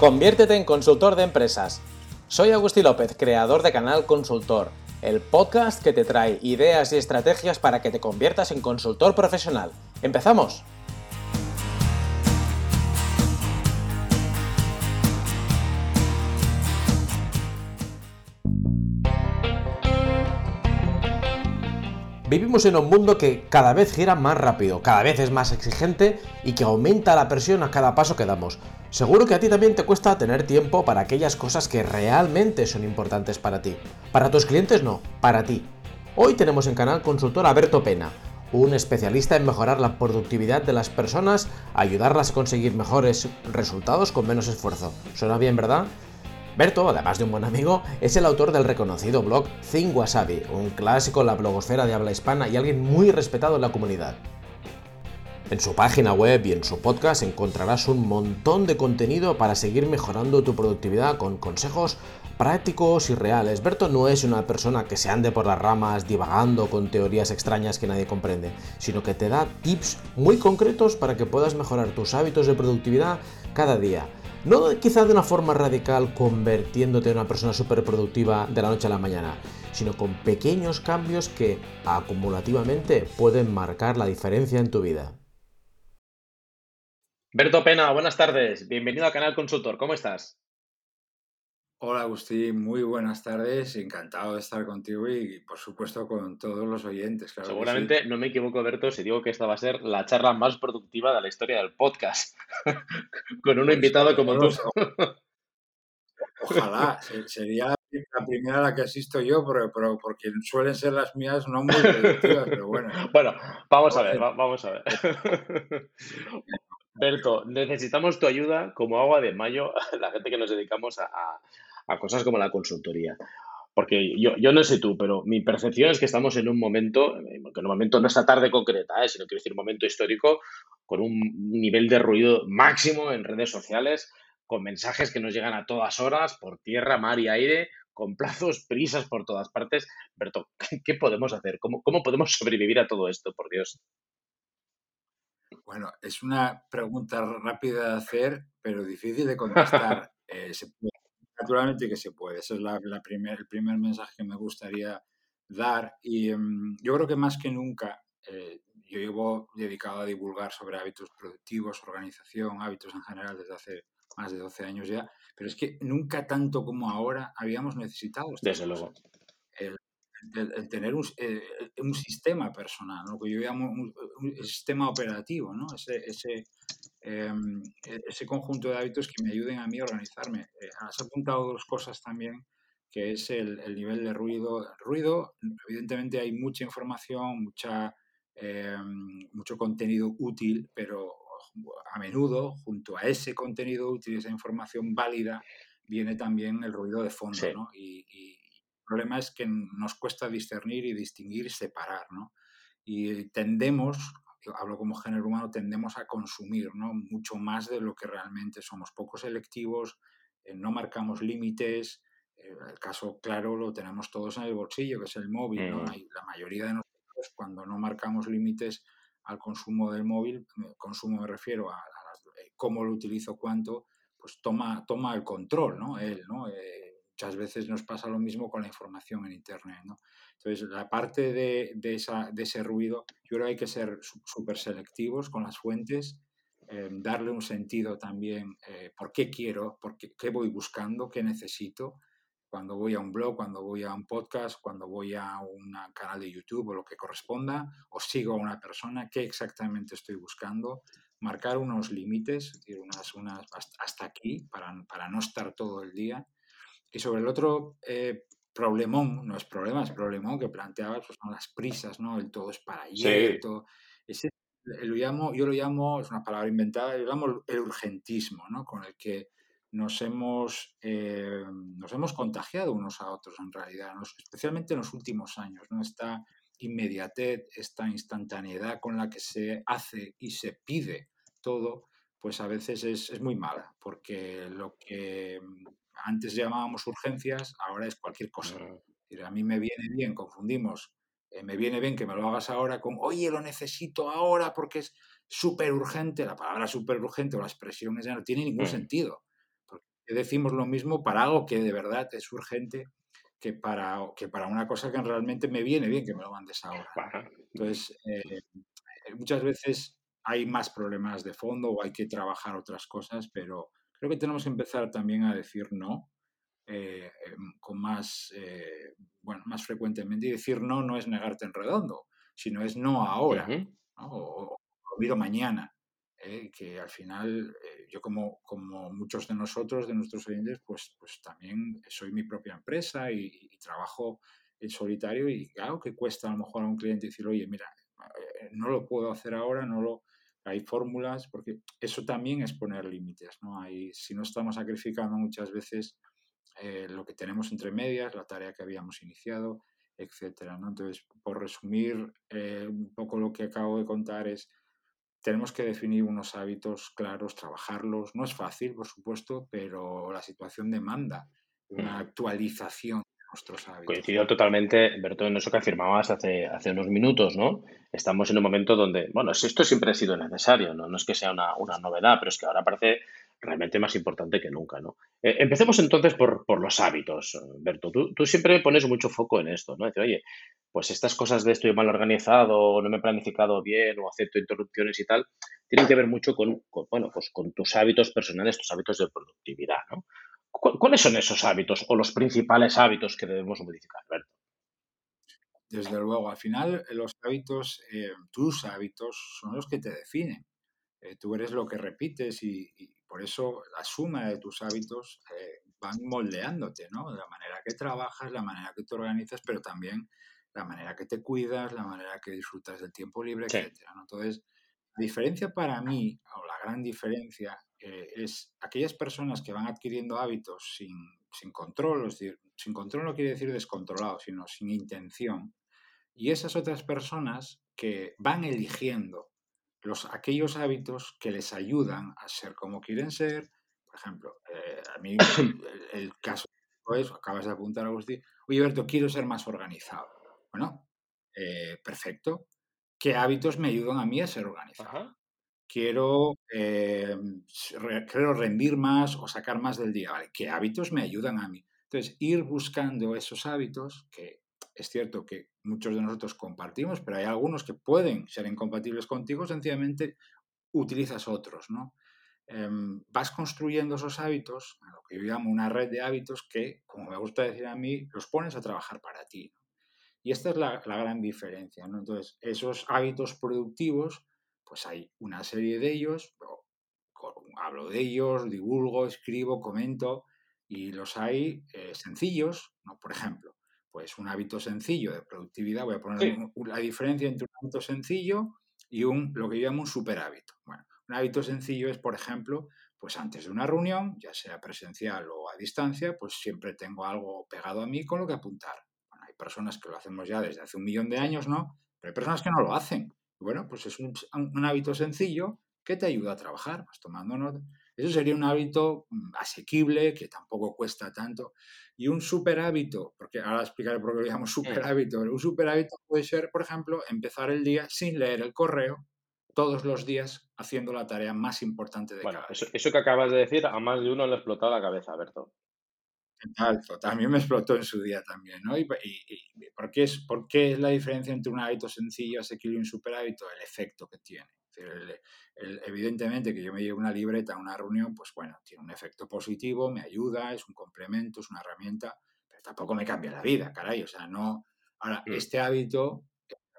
Conviértete en consultor de empresas. Soy Agustín López, creador de Canal Consultor, el podcast que te trae ideas y estrategias para que te conviertas en consultor profesional. ¡Empezamos! Vivimos en un mundo que cada vez gira más rápido, cada vez es más exigente y que aumenta la presión a cada paso que damos. Seguro que a ti también te cuesta tener tiempo para aquellas cosas que realmente son importantes para ti. Para tus clientes no, para ti. Hoy tenemos en Canal Consultor a Berto Pena, un especialista en mejorar la productividad de las personas, ayudarlas a conseguir mejores resultados con menos esfuerzo. ¿Suena bien, verdad? Berto, además de un buen amigo, es el autor del reconocido blog Think Wasabi, un clásico en la blogosfera de habla hispana y alguien muy respetado en la comunidad. En su página web y en su podcast encontrarás un montón de contenido para seguir mejorando tu productividad con consejos prácticos y reales. Berto no es una persona que se ande por las ramas divagando con teorías extrañas que nadie comprende, sino que te da tips muy concretos para que puedas mejorar tus hábitos de productividad cada día. No quizá de una forma radical convirtiéndote en una persona súper productiva de la noche a la mañana, sino con pequeños cambios que acumulativamente pueden marcar la diferencia en tu vida. Berto Pena, buenas tardes. Bienvenido a Canal Consultor. ¿Cómo estás? Hola Agustín, muy buenas tardes, encantado de estar contigo y por supuesto con todos los oyentes. Seguramente no me equivoco, Berto, si digo que esta va a ser la charla más productiva de la historia del podcast, con un pues invitado como tú. Ojalá, sería la primera a la que asisto yo, pero, pero, porque suelen ser las mías no muy productivas, pero bueno. Bueno, vamos a ver, vamos a ver. Berto, necesitamos tu ayuda como agua de mayo, la gente que nos dedicamos a, a cosas como la consultoría. Porque yo, yo, no sé tú, pero mi percepción es que estamos en un momento, que un momento no esta tarde concreta, ¿eh? sino quiero decir un momento histórico, con un nivel de ruido máximo en redes sociales, con mensajes que nos llegan a todas horas, por tierra, mar y aire, con plazos, prisas por todas partes. Berto, ¿qué, podemos hacer? ¿Cómo, ¿Cómo podemos sobrevivir a todo esto, por Dios? Bueno, es una pregunta rápida de hacer, pero difícil de contestar. Eh, Naturalmente que se puede. Ese es la, primer, el primer mensaje que me gustaría dar. Y em, yo creo que más que nunca, eh, yo llevo dedicado a divulgar sobre hábitos productivos, organización, hábitos en general desde hace más de 12 años ya, pero es que nunca tanto como ahora habíamos necesitado. Desde luego. El, tener un, eh, un, sistema personal, lo que yo llamo un, sistema operativo, ¿no? ese, ese Em, e-, ese conjunto de hábitos que me ayuden a mí a organizarme. Eh, has apuntado dos cosas también, que es el, nivel de ruido. ruido, evidentemente hay mucha información, mucha, em, mucho contenido útil, pero a menudo, junto a ese contenido útil, esa información válida, viene también el ruido de fondo, ¿no? Y, y, el problema es que nos cuesta discernir y distinguir y separar, ¿no? Y tendemos hablo como género humano, tendemos a consumir ¿no? mucho más de lo que realmente somos. Poco selectivos, eh, no marcamos límites. Eh, el caso claro lo tenemos todos en el bolsillo, que es el móvil. ¿no? Mm. la mayoría de nosotros, cuando no marcamos límites al consumo del móvil, consumo me refiero a, eh, cómo lo utilizo, cuánto, pues toma, toma el control, ¿no? Él, ¿no? Muchas veces nos pasa lo mismo con la información en Internet, ¿no? Entonces, la parte de, ese ruido, yo creo que hay que ser súper selectivos con las fuentes, eh, darle un sentido también, eh, por qué quiero, por qué, voy buscando, qué necesito, cuando voy a un blog, cuando voy a un podcast, cuando voy a un canal de YouTube o lo que corresponda, o sigo a una persona, qué exactamente estoy buscando, marcar unos límites, unas, hasta aquí, para no estar todo el día. Y sobre el otro eh, problemón, no es problema, es problemón que planteaba, pues son las prisas, ¿no? El todo es para ayer, Ese, lo llamo, yo lo llamo, es una palabra inventada, yo lo llamo el urgentismo, ¿no? Con el que nos hemos, eh, nos hemos contagiado unos a otros en realidad, especialmente en los últimos años, ¿no? Esta inmediatez, esta instantaneidad con la que se hace y se pide todo, pues a veces es, es muy mala, porque lo que antes llamábamos urgencias, ahora es cualquier cosa. A mí me viene bien, confundimos, eh, me viene bien que me lo hagas ahora con, oye, lo necesito ahora porque es súper urgente. La palabra súper urgente o la expresión ya no tiene ningún mm. sentido. Porque decimos lo mismo para algo que de verdad es urgente que para, que para una cosa que realmente me viene bien que me lo mandes ahora. Entonces, eh, muchas veces hay más problemas de fondo o hay que trabajar otras cosas, pero creo que tenemos que empezar también a decir no eh, em, con más, eh, bueno, más frecuentemente. Y decir no no es negarte en redondo, sino es no ahora o, o, mañana. Eh, que al final yo como, como muchos de nosotros, de nuestros oyentes, pues, pues también soy mi propia empresa y, y trabajo en solitario y claro que cuesta a lo mejor a un cliente decir, oye, mira, no lo puedo hacer ahora, no lo, hay fórmulas, porque eso también es poner límites, ¿no? Hay, si no estamos sacrificando muchas veces eh, lo que tenemos entre medias, la tarea que habíamos iniciado, etcétera, ¿no? Entonces, por resumir eh, un poco lo que acabo de contar es, tenemos que definir unos hábitos claros, trabajarlos. No es fácil, por supuesto, pero la situación demanda una actualización nuestros hábitos. Coincido totalmente, Berto, en eso que afirmabas hace, hace unos minutos, ¿no? Estamos en un momento donde, bueno, esto siempre ha sido necesario, ¿no? No es que sea una, novedad, pero es que ahora parece realmente más importante que nunca, ¿no? Eh, empecemos entonces por, los hábitos, Berto. Tú, tú, siempre pones mucho foco en esto, ¿no? Dice, oye, pues estas cosas de estoy mal organizado, no me he planificado bien o acepto interrupciones y tal, tienen que ver mucho con, bueno, pues con tus hábitos personales, tus hábitos de productividad, ¿no? ¿Cuáles son esos hábitos o los principales hábitos que debemos modificar, Alberto? Desde luego, al final los hábitos, eh, tus hábitos son los que te definen. Eh, tú eres lo que repites y, por eso la suma de tus hábitos eh, van moldeándote, ¿no? La manera que trabajas, la manera que te organizas, pero también la manera que te cuidas, la manera que disfrutas del tiempo libre, etc. Entonces, la diferencia para mí, o la gran diferencia, eh, es aquellas personas que van adquiriendo hábitos sin, sin control, es decir, sin control no quiere decir descontrolado, sino sin intención, y esas otras personas que van eligiendo los, aquellos hábitos que les ayudan a ser como quieren ser. Por ejemplo, eh, a mí el, caso es, acabas de apuntar, Agustín, oye, Berto, quiero ser más organizado. Bueno, eh, perfecto. ¿Qué hábitos me ayudan a mí a ser organizado? Quiero, eh, quiero rendir más o sacar más del día. ¿Qué hábitos me ayudan a mí? Entonces, ir buscando esos hábitos, que es cierto que muchos de nosotros compartimos, pero hay algunos que pueden ser incompatibles contigo, sencillamente utilizas otros, ¿no? Em, vas construyendo esos hábitos, lo que yo llamo una red de hábitos que, como me gusta decir a mí, los pones a trabajar para ti. Y esta es la, la gran diferencia. Entonces, esos hábitos productivos pues hay una serie de ellos, hablo de ellos, divulgo, escribo, comento, y los hay eh, sencillos, ¿no? Por ejemplo, pues un hábito sencillo de productividad, voy a poner la diferencia entre un hábito sencillo y un, lo que yo llamo un super hábito. Bueno, un hábito sencillo es, por ejemplo, pues antes de una reunión, ya sea presencial o a distancia, pues siempre tengo algo pegado a mí con lo que apuntar. Bueno, hay personas que lo hacemos ya desde hace un millón de años, ¿no? Pero hay personas que no lo hacen. Bueno, pues es un, hábito sencillo que te ayuda a trabajar, vas tomando nota. Eso sería un hábito mm, asequible, que tampoco cuesta tanto. Y un super hábito, porque ahora explicaré por qué lo llamo super hábito, un super hábito puede ser, por ejemplo, empezar el día sin leer el correo todos los días haciendo la tarea más importante de bueno, cada eso, eso, que acabas de decir, a más de uno le ha explotado la cabeza, Berto. Exacto, también me explotó en su día también, ¿no? Y, ¿por, qué es, ¿por, qué es, la diferencia entre un hábito sencillo, asequible y un super hábito? El efecto que tiene. evidentemente que yo me llevo una libreta a una reunión, pues bueno, tiene un efecto positivo, me ayuda, es un complemento, es una herramienta, pero tampoco me cambia la vida, caray, o sea, no... Ahora, mm. este hábito,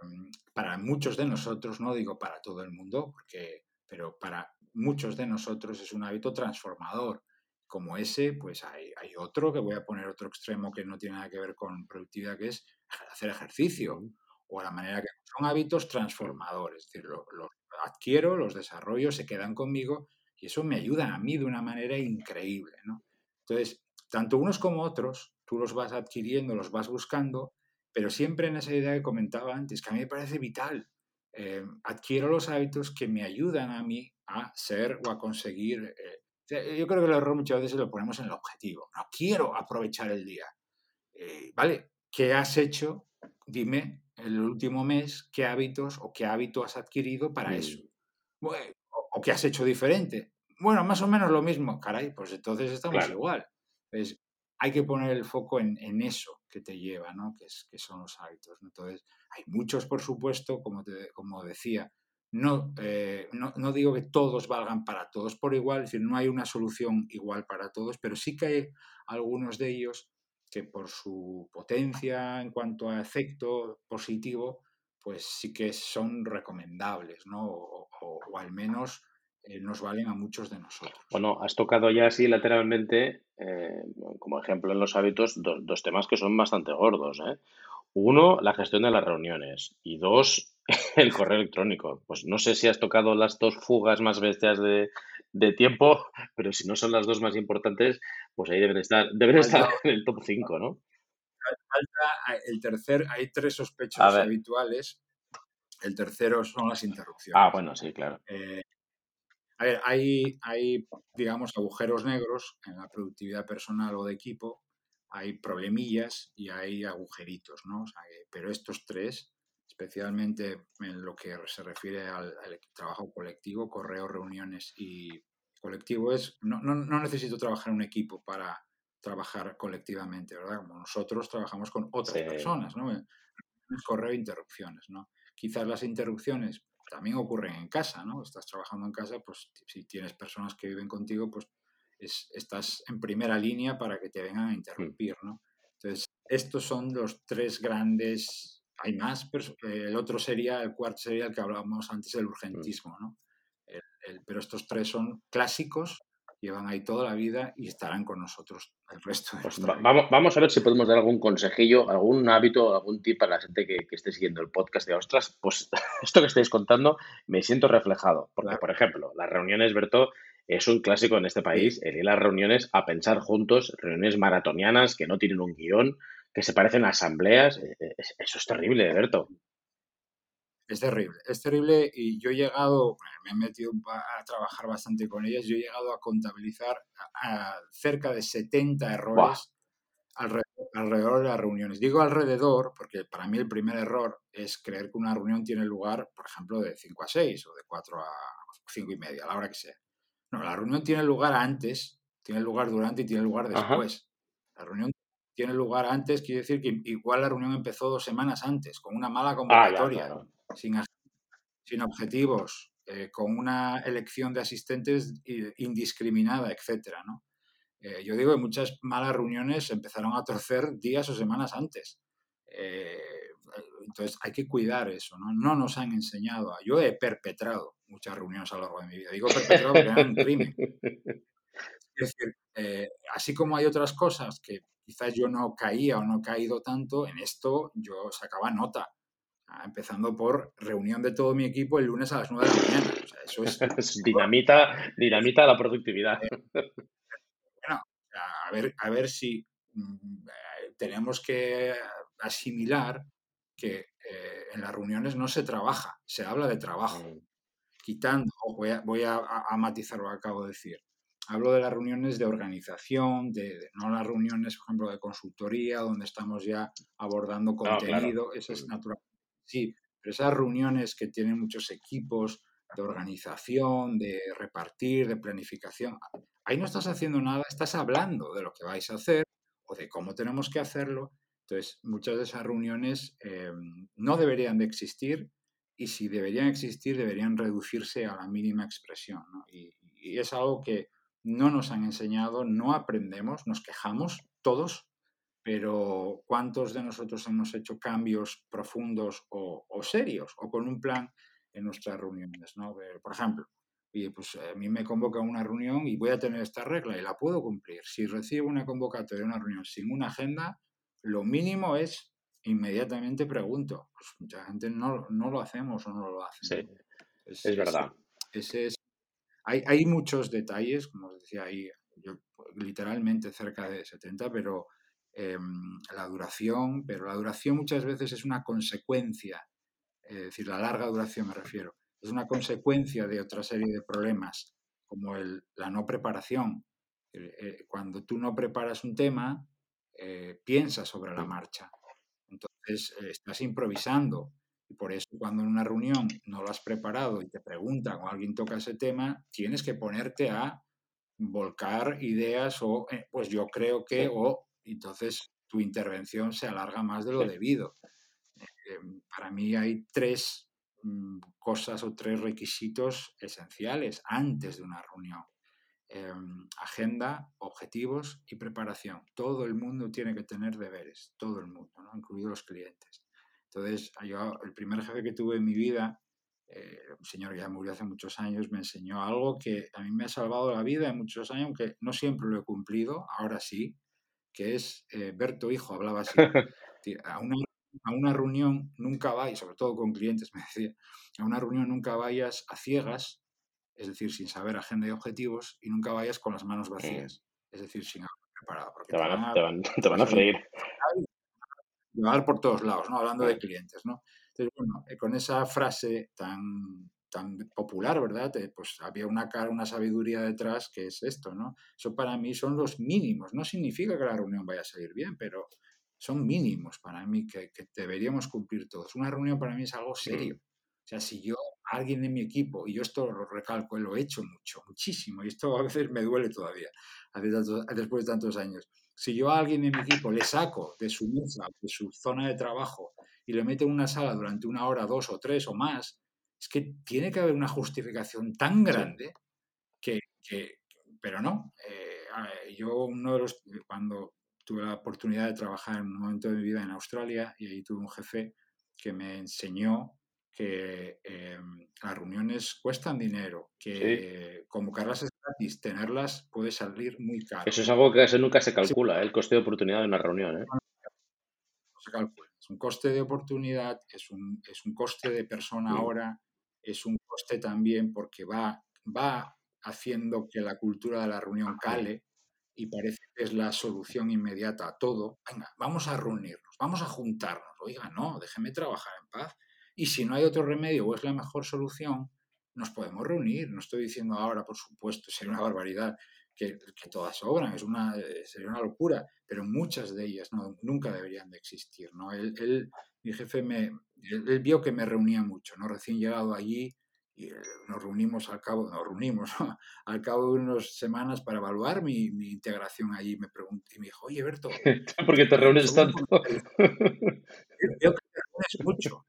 em, para muchos de nosotros, no digo para todo el mundo, porque, pero para muchos de nosotros es un hábito transformador como ese, pues hay, otro que voy a poner otro extremo que no tiene nada que ver con productividad, que es hacer ejercicio o la manera que son hábitos transformadores. Es decir, los adquiero, los desarrollo, se quedan conmigo y eso me ayuda a mí de una manera increíble. ¿no? Entonces, tanto unos como otros, tú los vas adquiriendo, los vas buscando, pero siempre en esa idea que comentaba antes, que a mí me parece vital. Eh, adquiero los hábitos que me ayudan a mí a ser o a conseguir eh, yo creo que el error muchas veces lo ponemos en el objetivo. No quiero aprovechar el día. Eh, ¿Vale? ¿Qué has hecho? Dime el último mes qué hábitos o qué hábito has adquirido para eso. o, qué has hecho diferente. bueno, más o menos lo mismo. Caray, pues entonces estamos igual. hay que poner el foco en, eso que te lleva, ¿no? Que, es, que son los hábitos. Entonces, hay muchos, por supuesto, como, como decía, no, eh, no, no, digo que todos valgan para todos por igual, es decir, no hay una solución igual para todos, pero sí que hay algunos de ellos que por su potencia en cuanto a efecto positivo, pues sí que son recomendables, ¿no? O, al menos eh, nos valen a muchos de nosotros. Bueno, has tocado ya así lateralmente, eh, como ejemplo en los hábitos, dos temas que son bastante gordos. ¿eh? Uno, la gestión de las reuniones y dos, el correo electrónico. Pues no sé si has tocado las dos fugas más bestias de, tiempo, pero si no son las dos más importantes, pues ahí deben estar, deben estar en el top 5, ¿no? Falta el tercer, hay tres sospechosos habituales. El tercero son las interrupciones. Ah, bueno, sí, claro. Eh, a ver, hay, hay, digamos, agujeros negros en la productividad personal o de equipo hay problemillas y hay agujeritos, ¿no? pero estos tres, especialmente en lo que se refiere al, trabajo colectivo, correo, reuniones y colectivo, es, no, no, no, necesito trabajar un equipo para trabajar colectivamente, ¿verdad? Como nosotros trabajamos con otras personas, ¿no? Correo interrupciones, ¿no? Quizás las interrupciones también ocurren en casa, ¿no? Estás trabajando en casa, pues si tienes personas que viven contigo, pues estás en primera línea para que te vengan a mm. interrumpir, ¿no? Entonces, estos son los tres grandes, hay más, pero el otro sería, el cuarto sería el que hablábamos antes, el mm. urgentismo, ¿no? pero estos tres son clásicos, llevan ahí toda la vida y estarán con nosotros el resto de pues vamos, vamos a ver si podemos dar algún consejillo, algún hábito, algún tip para la gente que, esté siguiendo el podcast de Ostras. Pues esto que estáis contando me siento reflejado. Porque, por ejemplo, las reuniones, Berto, es un clásico en este país, el ir a las reuniones a pensar juntos, reuniones maratonianas que no tienen un guion, que se parecen a asambleas. E, e, eso es terrible, Berto. Es terrible, es terrible y yo he llegado, me he metido a trabajar bastante con ellas, yo he llegado a contabilizar a, cerca de 70 errores alrededor, de las reuniones. Digo alrededor porque para mí el primer error es creer que una reunión tiene lugar, por ejemplo, de 5 a 6 o de 4 a 5 y media, a la hora que sea. No, la reunión tiene lugar antes, tiene lugar durante y tiene lugar después. La reunión tiene lugar antes, quiere decir que igual la reunión empezó dos semanas antes, con una mala ah, convocatoria, sin, sin, objetivos, eh, con una elección de asistentes indiscriminada, etcétera, ¿no? Eh, yo digo que muchas malas reuniones empezaron a torcer días o semanas antes. Eh, entonces hay que cuidar eso, ¿no? No nos han enseñado. Yo he perpetrado muchas reuniones a lo largo de mi vida. Digo perpetrado porque era un crimen. Es decir, eh, así como hay otras cosas que quizás yo no caía o no he caído tanto, en esto yo sacaba nota. Empezando por reunión de todo mi equipo el lunes a las 9 de la mañana. eso es, dinamita, dinamita la productividad. Eh, bueno, a ver, a ver si mm, eh, tenemos que asimilar que eh, en las reuniones no se trabaja, se habla de trabajo. Mm. Quitando, voy, a, voy a, matizar lo que acabo de decir. Hablo de las reuniones de organización, de, no las reuniones, por ejemplo, de consultoría, donde estamos ya abordando contenido, eso es natural. Sí, pero esas reuniones que tienen muchos equipos de organización, de repartir, de planificación, ahí no estás haciendo nada, estás hablando de lo que vais a hacer o de cómo tenemos que hacerlo entonces, muchas de esas reuniones em, no deberían de existir y si deberían existir, deberían reducirse a la mínima expresión. Y, es algo que no nos han enseñado, no aprendemos, nos quejamos todos, pero ¿cuántos de nosotros hemos hecho cambios profundos o, serios o con un plan en nuestras reuniones? ¿no? Por ejemplo, y pues a mí me convoca una reunión y voy a tener esta regla y la puedo cumplir. Si recibo una convocatoria de una reunión sin una agenda, lo mínimo es inmediatamente pregunto. Pues mucha gente no, lo hacemos o no lo hace. Sí, es, verdad. Ese es, hay, hay, muchos detalles, como os decía ahí, literalmente cerca de 70, pero em, la duración, pero la duración muchas veces es una consecuencia, es decir, la larga duración me refiero, es una consecuencia de otra serie de problemas, como el, la no preparación. Eh, eh, cuando tú no preparas un tema, eh, piensas sobre la marcha. Entonces, eh, estás improvisando. Y por eso cuando en una reunión no lo has preparado y te preguntan o alguien toca ese tema, tienes que ponerte a volcar ideas o eh, pues yo creo que o entonces tu intervención se alarga más de lo debido. Em, para mí hay tres mm, cosas o tres requisitos esenciales antes de una reunión. Em, agenda, objetivos y preparación. Todo el mundo tiene que tener deberes, todo el mundo, ¿no? incluidos los clientes. Entonces, yo, el primer jefe que tuve en mi vida, eh, un señor que ya murió hace muchos años, me enseñó algo que a mí me ha salvado la vida en muchos años, aunque no siempre lo he cumplido, ahora sí, que es eh, Berto Hijo, hablaba así. A una, a una reunión nunca vayas, sobre todo con clientes, me decía, a una reunión nunca vayas a ciegas es decir, sin saber agenda y objetivos, y nunca vayas con las manos vacías, es decir, sin algo preparado. Porque te, van a, te, van, a freír. Te van a por todos lados, ¿no? Hablando de clientes, ¿no? Entonces, bueno, eh, con esa frase tan, tan popular, ¿verdad? Eh, pues había una cara, una sabiduría detrás que es esto, ¿no? Eso para mí son los mínimos. No significa que la reunión vaya a salir bien, pero son mínimos para mí que, que deberíamos cumplir todos. Una reunión para mí es algo serio. O sea, si yo, alguien de mi equipo, y yo esto lo recalco, lo he hecho mucho, muchísimo, y esto a veces me duele todavía, después de tantos años. Si yo a alguien de mi equipo le saco de su mesa, de su zona de trabajo, y le meto en una sala durante una hora, dos o tres o más, es que tiene que haber una justificación tan grande que, que pero no. Eh, yo uno de los, cuando tuve la oportunidad de trabajar en un momento de mi vida en Australia, y ahí tuve un jefe que me enseñó que em, las reuniones cuestan dinero, que convocarlas es gratis, tenerlas puede salir muy caro. Eso es algo que nunca se calcula, ¿eh? el coste de oportunidad de una reunión. ¿eh? No se calcula. Es un coste de oportunidad, es un, es un coste de persona ahora, es un coste también porque va, va haciendo que la cultura de la reunión cale y parece que es la solución inmediata a todo. Venga, vamos a reunirnos, vamos a juntarnos. Oiga, no, déjeme trabajar en paz y si no hay otro remedio o es la mejor solución, nos podemos reunir. No estoy diciendo ahora, por supuesto, sería una barbaridad que, todas sobran, es una, eh, sería una locura, pero muchas de ellas no, nunca deberían de existir. ¿no? Él, mi jefe me, él, vio que me reunía mucho, ¿no? recién llegado allí, y eh, nos reunimos al cabo, nos reunimos al cabo de unas semanas para evaluar mi, mi integración allí. Me pregunté, y me dijo, oye, Berto, ¿por qué te reúnes tanto? Veo que te reúnes mucho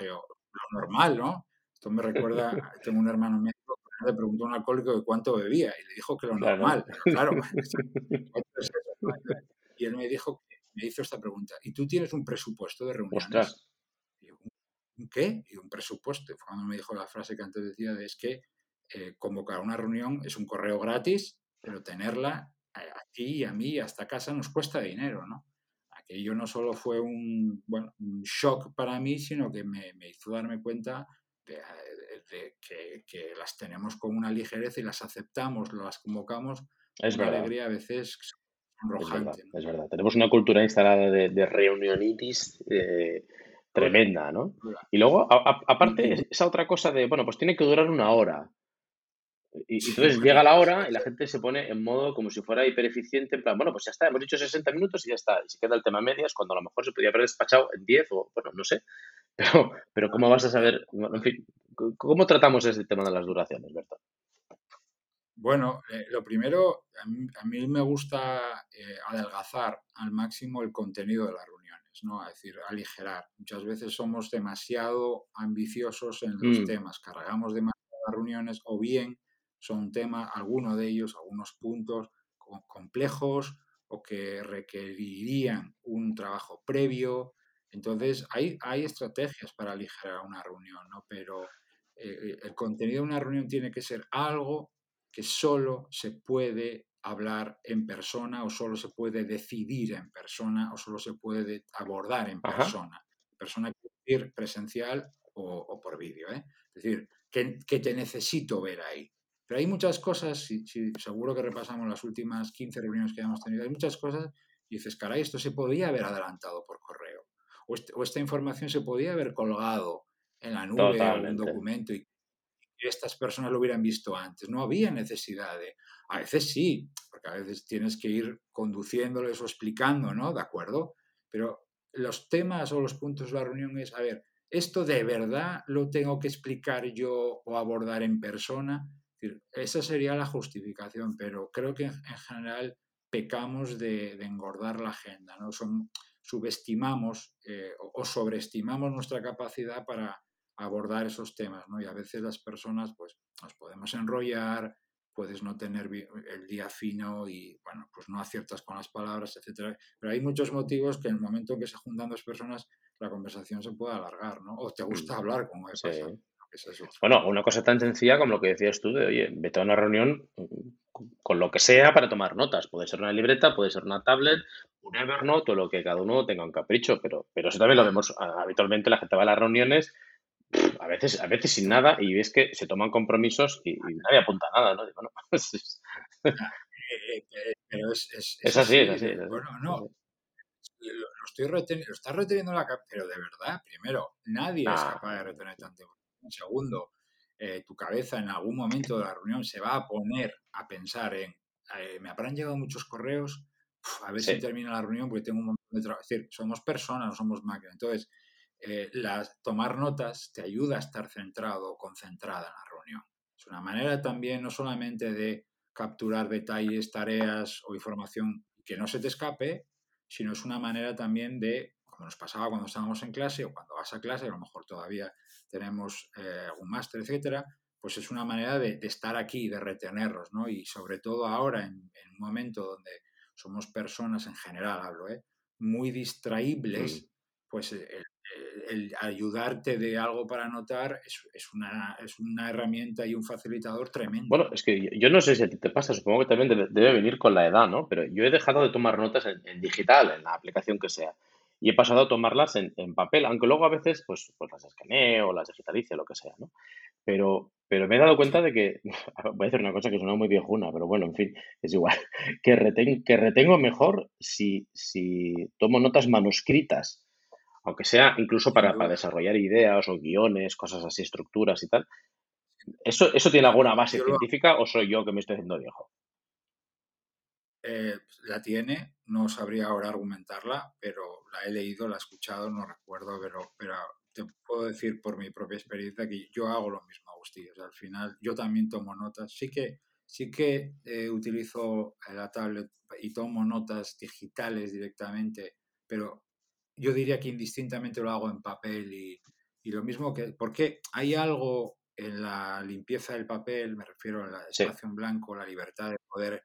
lo normal, ¿no? Esto me recuerda, tengo un hermano médico que le preguntó a un alcohólico de cuánto bebía y le dijo que lo normal, claro. y él me dijo, me hizo esta pregunta, ¿y tú tienes un presupuesto de reuniones? ¿Un qué? Y un presupuesto. Cuando me dijo la frase que antes decía, de, es que eh, convocar una reunión es un correo gratis, pero tenerla a, a ti y a mí hasta casa nos cuesta dinero, ¿no? aquello no solo fue un, bueno, un shock para mí, sino que me, me hizo darme cuenta de, que, que, las tenemos con una ligereza y las aceptamos, las convocamos es con verdad. alegría a veces sonrojante. Es verdad, es verdad, Tenemos una cultura instalada de, de reunionitis eh, tremenda, ¿no? Y luego, a, a, aparte, esa otra cosa de, bueno, pues tiene que durar una hora. Y, entonces llega la hora y la gente se pone en modo como si fuera hipereficiente, en plan, bueno, pues ya está, hemos dicho 60 minutos y ya está. Y se queda el tema medias cuando a lo mejor se podría haber despachado en 10 o, bueno, no sé. Pero, pero ¿cómo vas a saber? En fin, ¿cómo tratamos ese tema de las duraciones, Berto? Bueno, eh, lo primero, a mí, me gusta eh, adelgazar al máximo el contenido de las reuniones, ¿no? Es decir, aligerar. Muchas veces somos demasiado ambiciosos en los Mm, temas, cargamos demasiado las reuniones o bien son temas, algunos de ellos, algunos puntos complejos o que requerirían un trabajo previo. Entonces, hay, hay estrategias para aligerar una reunión, ¿no? Pero eh, el contenido de una reunión tiene que ser algo que solo se puede hablar en persona o solo se puede decidir en persona o solo se puede abordar en Ajá. persona. Persona presencial o, o por vídeo. ¿eh? Es decir, que, que, te necesito ver ahí. Pero hay muchas cosas, seguro que repasamos las últimas 15 reuniones que hemos tenido, hay muchas cosas y dices, caray, esto se podía haber adelantado por correo. O, este, o esta información se podía haber colgado en la nube Totalmente. algún documento y estas personas lo hubieran visto antes. No había necesidad de... A veces sí, porque a veces tienes que ir conduciéndoles o explicando, ¿no? De acuerdo. Pero los temas o los puntos de la reunión es, a ver, ¿esto de verdad lo tengo que explicar yo o abordar en persona? Esa sería la justificación, pero creo que en general pecamos de, engordar la agenda, ¿no? Son, subestimamos eh, o sobreestimamos nuestra capacidad para abordar esos temas, ¿no? Y a veces las personas, pues, nos podemos enrollar, puedes no tener el día fino y, bueno, pues no aciertas con las palabras, etcétera. Pero hay muchos motivos que en el momento en que se juntan dos personas, la conversación se puede alargar, ¿no? O te gusta hablar, como es Bueno, una cosa tan sencilla como lo que decías tú de, oye, vete a una reunión con lo que sea para tomar notas. Puede ser una libreta, puede ser una tablet, un Evernote o lo que cada uno tenga un capricho, pero, pero eso también lo vemos habitualmente. La gente va a las reuniones a veces, a veces sin nada y ves que se toman compromisos y, nadie apunta nada, ¿no? pero es, es, así, es así. Bueno, no. Lo, estoy reteniendo, lo estás reteniendo la pero de verdad, primero, nadie es ah. capaz de retener tanto. Segundo, eh, tu cabeza en algún momento de la reunión se va a poner a pensar en, eh, me habrán llegado muchos correos, a ver si termina la reunión porque tengo un montón de trabajo. Es decir, somos personas, no somos máquinas. Entonces, eh, tomar notas te ayuda a estar centrado o concentrada en la reunión. Es una manera también no solamente de capturar detalles, tareas o información que no se te escape, sino es una manera también de, como nos pasaba cuando estábamos en clase o cuando vas a clase, a lo mejor todavía tenemos eh, algún máster, etcétera, pues es una manera de, estar aquí, de retenerlos, ¿no? Y sobre todo ahora, en, un momento donde somos personas en general, hablo, ¿eh? muy distraíbles, pues el el ayudarte de algo para anotar es, una, es una herramienta y un facilitador tremendo. Bueno, es que yo no sé si a ti te pasa, supongo que también debe, venir con la edad, ¿no? Pero yo he dejado de tomar notas en, digital, en la aplicación que sea, y he pasado a tomarlas en, papel, aunque luego a veces pues, pues las escaneo, las digitalice, lo que sea, ¿no? Pero, pero me he dado cuenta de que, voy a decir una cosa que suena muy viejuna, pero bueno, en fin, es igual, que, que retengo mejor si, si tomo notas manuscritas aunque sea incluso para, desarrollar ideas o guiones, cosas así, estructuras y tal. ¿Eso, eso tiene alguna base científica o soy yo que me estoy haciendo viejo? Eh, la tiene, no sabría ahora argumentarla, pero la he leído, la he escuchado, no recuerdo, pero, pero te puedo decir por mi propia experiencia que yo hago lo mismo, Agustín. O sea, al final yo también tomo notas. Sí que, sí que eh, utilizo la tablet y tomo notas digitales directamente, pero yo diría que indistintamente lo hago en papel y, lo mismo que, porque hay algo en la limpieza del papel, me refiero al espacio en blanco, la libertad de poder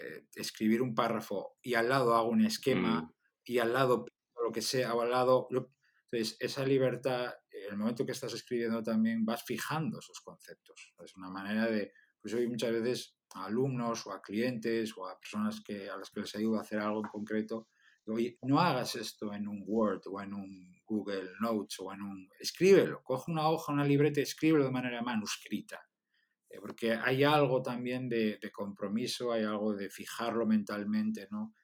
eh, escribir un párrafo y al lado hago un esquema mm. y al lado lo que sea, o al lado... entonces, esa libertad, el momento que estás escribiendo también vas fijando esos conceptos. Es una manera de, pues hoy muchas veces a alumnos o a clientes o a personas que, a las que les ayudo a hacer algo en concreto, Oye, no hagas esto en un Word o en un Google Notes o en un... Escríbelo, coge una hoja, una libreta escríbelo de manera manuscrita. Eh, porque hay algo también de, compromiso, hay algo de fijarlo mentalmente, ¿no?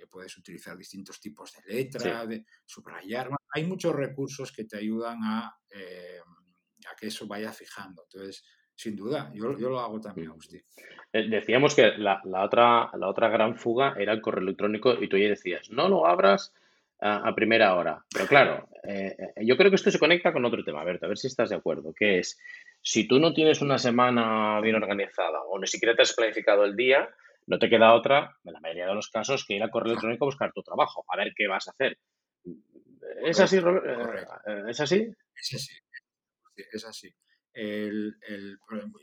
Eh, puedes utilizar distintos tipos de letra, de subrayar. hay muchos recursos que te ayudan a, eh, a que eso vaya fijando. Entonces, sin duda, yo, yo, lo hago también, Agustín. Eh, decíamos que la, otra, la otra gran fuga era el correo electrónico y tú ya decías, no lo abras a, primera hora. Pero claro, eh, yo creo que esto se conecta con otro tema, Berta, a ver si estás de acuerdo, que es, si tú no tienes una semana bien organizada o ni siquiera te has planificado el día, no te queda otra, en la mayoría de los casos, que ir al correo electrónico a buscar tu trabajo, a ver qué vas a hacer. ¿Es así, ¿Es así? Es así. Es así. El,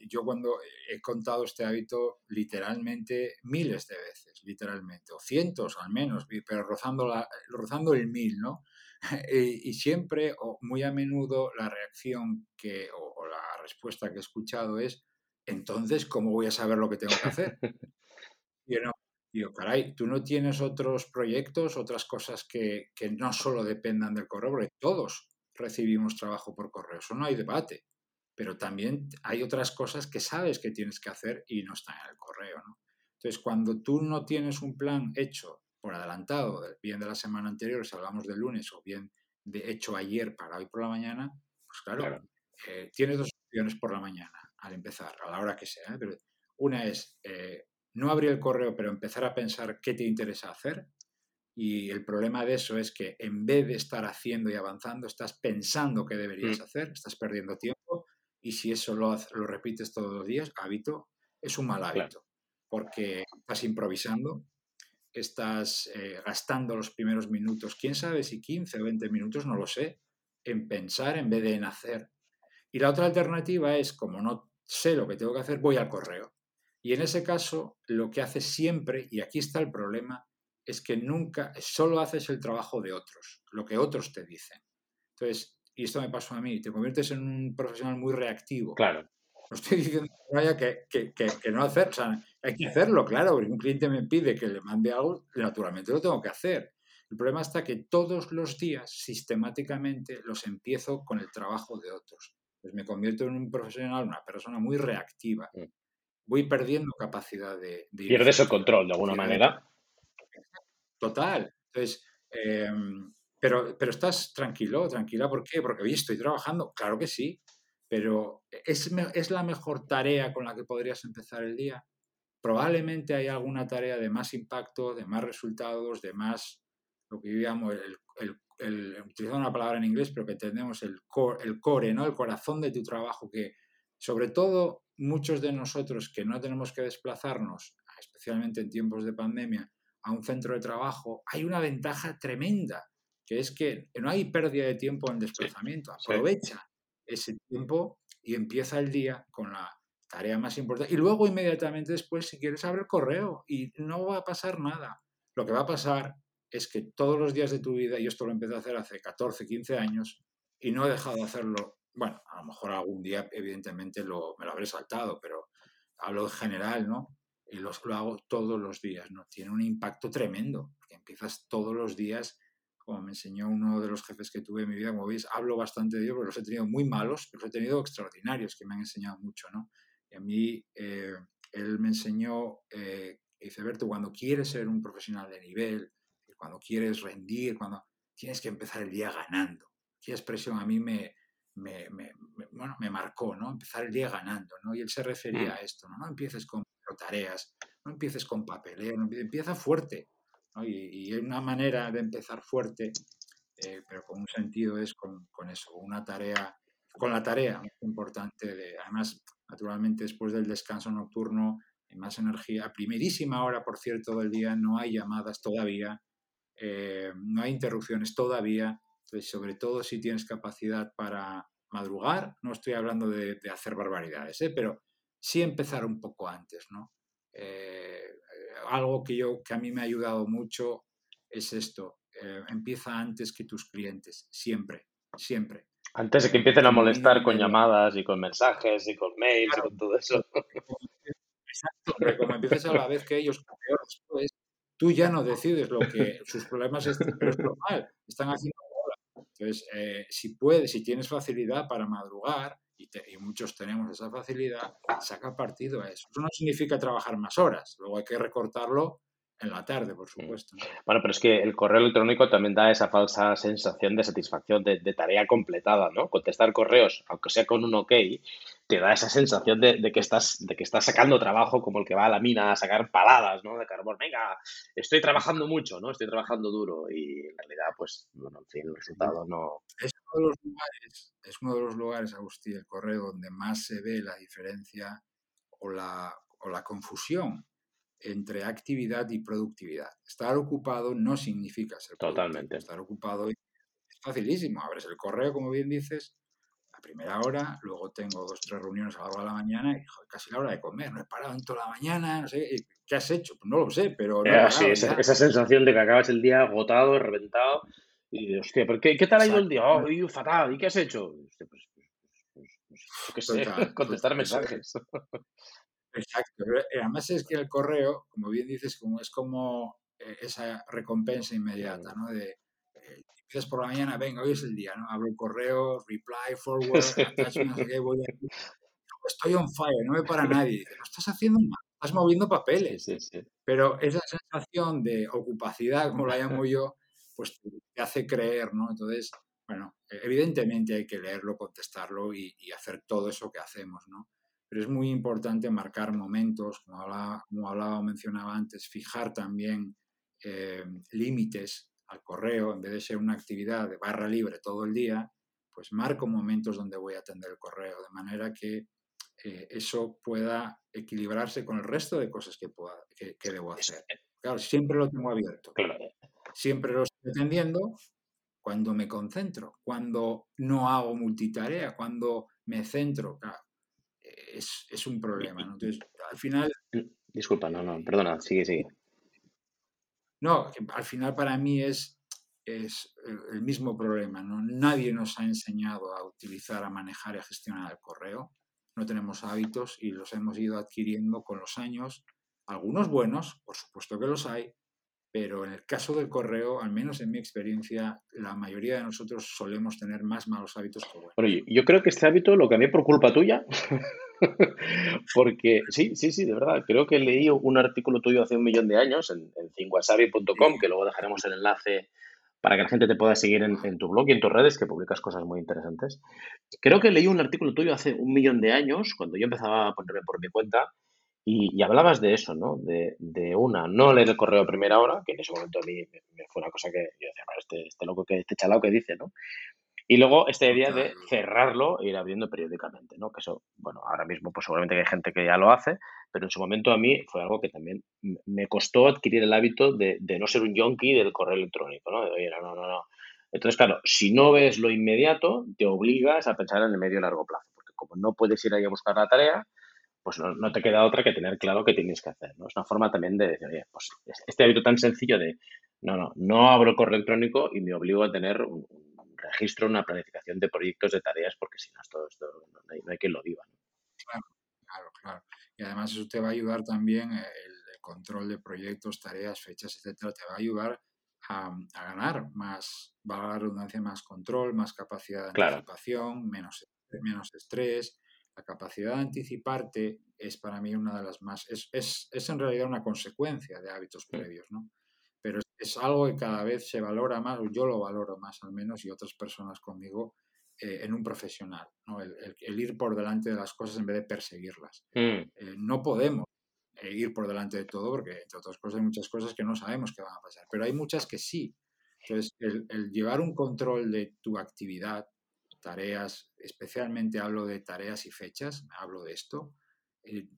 yo cuando he contado este hábito literalmente miles de veces, literalmente, o cientos al menos, pero rozando, la, rozando el mil, ¿no? y, siempre, o muy a menudo, la reacción que, o, la respuesta que he escuchado es, entonces, ¿cómo voy a saber lo que tengo que hacer? digo, caray, tú no tienes otros proyectos, otras cosas que, que no solo dependan del correo, porque todos recibimos trabajo por correo, eso no hay debate pero también hay otras cosas que sabes que tienes que hacer y no están en el correo. ¿no? Entonces, cuando tú no tienes un plan hecho por adelantado, bien de la semana anterior, si hablamos del lunes, o bien de hecho ayer para hoy por la mañana, pues claro, eh, tienes dos opciones por la mañana al empezar, a la hora que sea. ¿eh? Pero una es eh, no abrir el correo, pero empezar a pensar qué te interesa hacer. Y el problema de eso es que en vez de estar haciendo y avanzando, estás pensando que deberías Mm. hacer, estás perdiendo tiempo y si eso lo, repites todos los días, hábito, es un mal Claro. hábito, porque estás improvisando, estás eh, gastando los primeros minutos, quién sabe si 15 o 20 minutos, no lo sé, en pensar en vez de en hacer. Y la otra alternativa es, como no sé lo que tengo que hacer, voy al correo. Y en ese caso, lo que haces siempre, y aquí está el problema, es que nunca, solo haces el trabajo de otros, lo que otros te dicen. Entonces, y esto me pasó a mí, te conviertes en un profesional muy reactivo. Claro. No estoy diciendo que no haya que, que- que- que no hacer, o sea, hay que hacerlo, claro, porque un cliente me pide que le mande algo, naturalmente lo tengo que hacer. El problema está que todos los días, sistemáticamente, los empiezo con el trabajo de otros. Pues me convierto en un profesional, una persona muy reactiva. Voy perdiendo capacidad de... de Pierdes el control de alguna manera. Total. Entonces, em, pero, pero estás tranquilo, tranquila. ¿Por qué? Porque, oye, estoy trabajando. Claro que sí, pero ¿es, ¿es la mejor tarea con la que podrías empezar el día? Probablemente hay alguna tarea de más impacto, de más resultados, de más, lo que yo llamo el, el, el- utilizando una palabra en inglés, pero que tenemos el core, el core, ¿no? El corazón de tu trabajo, que sobre todo muchos de nosotros que no tenemos que desplazarnos, especialmente en tiempos de pandemia, a un centro de trabajo, hay una ventaja tremenda, que es que no hay pérdida de tiempo en desplazamiento. sí. Aprovecha ese tiempo y empieza el día con la tarea más importante. Y luego inmediatamente después, si quieres, abre el correo y no va a pasar nada. Lo que va a pasar es que todos los días de tu vida, y esto lo empecé a hacer hace 14, 15 años, y no he dejado de hacerlo, bueno, a lo mejor algún día evidentemente lo, me lo habré saltado, pero hablo en general, ¿no? Y los, lo hago todos los días, ¿no? Tiene un impacto tremendo, porque empiezas todos los días, como me enseñó uno de los jefes que tuve en mi vida, como veis, hablo bastante de ellos, porque los he tenido muy malos, pero los he tenido extraordinarios, que me han enseñado mucho, ¿no? Y a mí, eh, él me enseñó, eh, dice, Berto, cuando quieres ser un profesional de nivel, cuando quieres rendir, cuando tienes que empezar el día ganando. Aquella expresión a mí me, me, me- me- bueno, me marcó, ¿no? Empezar el día ganando, ¿no? Y él se refería a esto, ¿no? No empieces con tareas, no empieces con papeleo, empieza fuerte, ¿no? Y, y una manera de empezar fuerte, eh, pero con un sentido es con, con eso, una tarea, con la tarea importante, de, además, naturalmente después del descanso nocturno, hay más energía. A primerísima hora, por cierto, del día no hay llamadas todavía, eh, no hay interrupciones todavía. Entonces, sobre todo si tienes capacidad para madrugar, no estoy hablando de, de hacer barbaridades, ¿eh? pero sí empezar un poco antes, ¿no? Eh, eh, algo que, yo, que a mí me ha ayudado mucho es esto, eh, empieza antes que tus clientes, siempre, siempre. Antes de que Eh, empiecen a molestar con hora. llamadas y con mensajes y con mails y con todo eso. Exacto, pero como empiezas a la vez que ellos, tú ya no decides lo que sus problemas están, pero es normal, están haciendo. Entonces, eh, si puedes, si tienes facilidad para madrugar, y, te- y muchos tenemos esa facilidad, saca partido a eso. Eso no significa trabajar más horas, luego hay que recortarlo en la tarde, por supuesto. ¿no? Bueno, pero es que el correo electrónico también da esa falsa sensación de satisfacción de, de tarea completada, ¿no? Contestar correos, aunque sea con un ok, te da esa sensación de, de que estás, de que estás sacando trabajo como el que va a la mina a sacar paladas, ¿no? De carbón. Venga, estoy trabajando mucho, ¿no? Estoy trabajando duro y en realidad, pues, bueno, en fin, el resultado no... Es uno de los lugares, es uno de los lugares, Agustín, el correo, donde más se ve la diferencia o la, o la confusión entre actividad y productividad. Estar ocupado no significa ser. Totalmente. Estar ocupado es facilísimo. Abres el correo, como bien dices, primera hora, luego tengo dos tres reuniones a lo largo de la mañana y joder, casi la hora de comer. No he parado en toda la mañana, no sé, ¿qué has hecho? Pues no lo sé, pero no he Eh, parado sí, esa, sensación de que acabas el día agotado, reventado y de, hostia, ¿pero qué, qué tal ha ido el día? Oh, ido fatal. ¿Y qué has hecho? Hostia, pues, pues, pues, pues, yo qué sé, Total, contestar mensajes. Exacto. eh, Además es que el correo, como bien dices, como es como eh, esa recompensa inmediata, ¿no? De por la mañana, venga, hoy es el día, ¿no? Abro el correo, reply, forward, Sí. attachment, no sé qué, voy a... Estoy on fire, no me para nadie. Dice, no estás haciendo nada, estás moviendo papeles. sí, sí. Pero esa sensación de ocupacidad, como la llamo yo, pues te hace creer, ¿no? Entonces, bueno, evidentemente hay que leerlo, contestarlo y, y hacer todo eso que hacemos, ¿no? Pero es muy importante marcar momentos, como hablaba, como hablaba o mencionaba antes, fijar también eh, límites al correo, en vez de ser una actividad de barra libre todo el día, pues marco momentos donde voy a atender el correo, de manera que eh, eso pueda equilibrarse con el resto de cosas que, pueda, que, debo hacer. Claro, siempre lo tengo abierto. Siempre lo estoy atendiendo cuando me concentro, cuando no hago multitarea, cuando me centro. Claro, es, es un problema. Entonces, al final... Disculpa, no, no, perdona, sigue, sigue. No, al final para mí es, es el mismo problema. Nadie nos ha enseñado a utilizar, a manejar y a gestionar el correo. No tenemos hábitos y los hemos ido adquiriendo con los años. Algunos buenos, por supuesto que los hay, pero en el caso del correo, al menos en mi experiencia, la mayoría de nosotros solemos tener más malos hábitos que buenos. Bueno, yo creo que este hábito lo cambié por culpa tuya, porque sí, sí, sí, de verdad, creo que leí un artículo tuyo hace un millón de años en, en que luego dejaremos el enlace para que la gente te pueda seguir en, tu blog y en tus redes, que publicas cosas muy interesantes. Creo que leí un artículo tuyo hace un millón de años, cuando yo empezaba a ponerme por mi cuenta, y, hablabas de eso, ¿no? De, de, una, no leer el correo a primera hora, que en ese momento a mí me, fue una cosa que yo decía, este, este loco, que, este chalao que dice, ¿no? Y luego este día de cerrarlo e ir abriendo periódicamente, ¿no? Que eso, bueno, ahora mismo pues seguramente hay gente que ya lo hace, pero en su momento a mí fue algo que también me costó adquirir el hábito de, de no ser un yonki del correo electrónico, ¿no? De, oye, no, no, no. Entonces, claro, si no ves lo inmediato, te obligas a pensar en el medio y largo plazo, porque como no puedes ir ahí a buscar la tarea, pues no, te queda otra que tener claro qué tienes que hacer, ¿no? Es una forma también de decir, oye, pues este hábito tan sencillo de, no, no, no abro correo electrónico y me obligo a tener un, registro, una planificación de proyectos, de tareas, porque si no, todo esto no hay, no hay quien lo viva, Claro, claro, claro. Y además eso te va a ayudar también, eh, el, control de proyectos, tareas, fechas, etcétera, te va a ayudar a, ganar más, va la redundancia, más control, más capacidad de anticipación, menos, menos estrés, la capacidad de anticiparte es para mí una de las más, es, es, es en realidad una consecuencia de hábitos previos, ¿no? Es, algo que cada vez se valora más, yo lo valoro más al menos, y otras personas conmigo, eh, en un profesional, ¿no? El, el, ir por delante de las cosas en vez de perseguirlas. Mm. Eh, no podemos eh, ir por delante de todo porque, entre otras cosas, hay muchas cosas que no sabemos que van a pasar, pero hay muchas que sí. Entonces, el, el llevar un control de tu actividad, tareas, especialmente hablo de tareas y fechas, hablo de esto,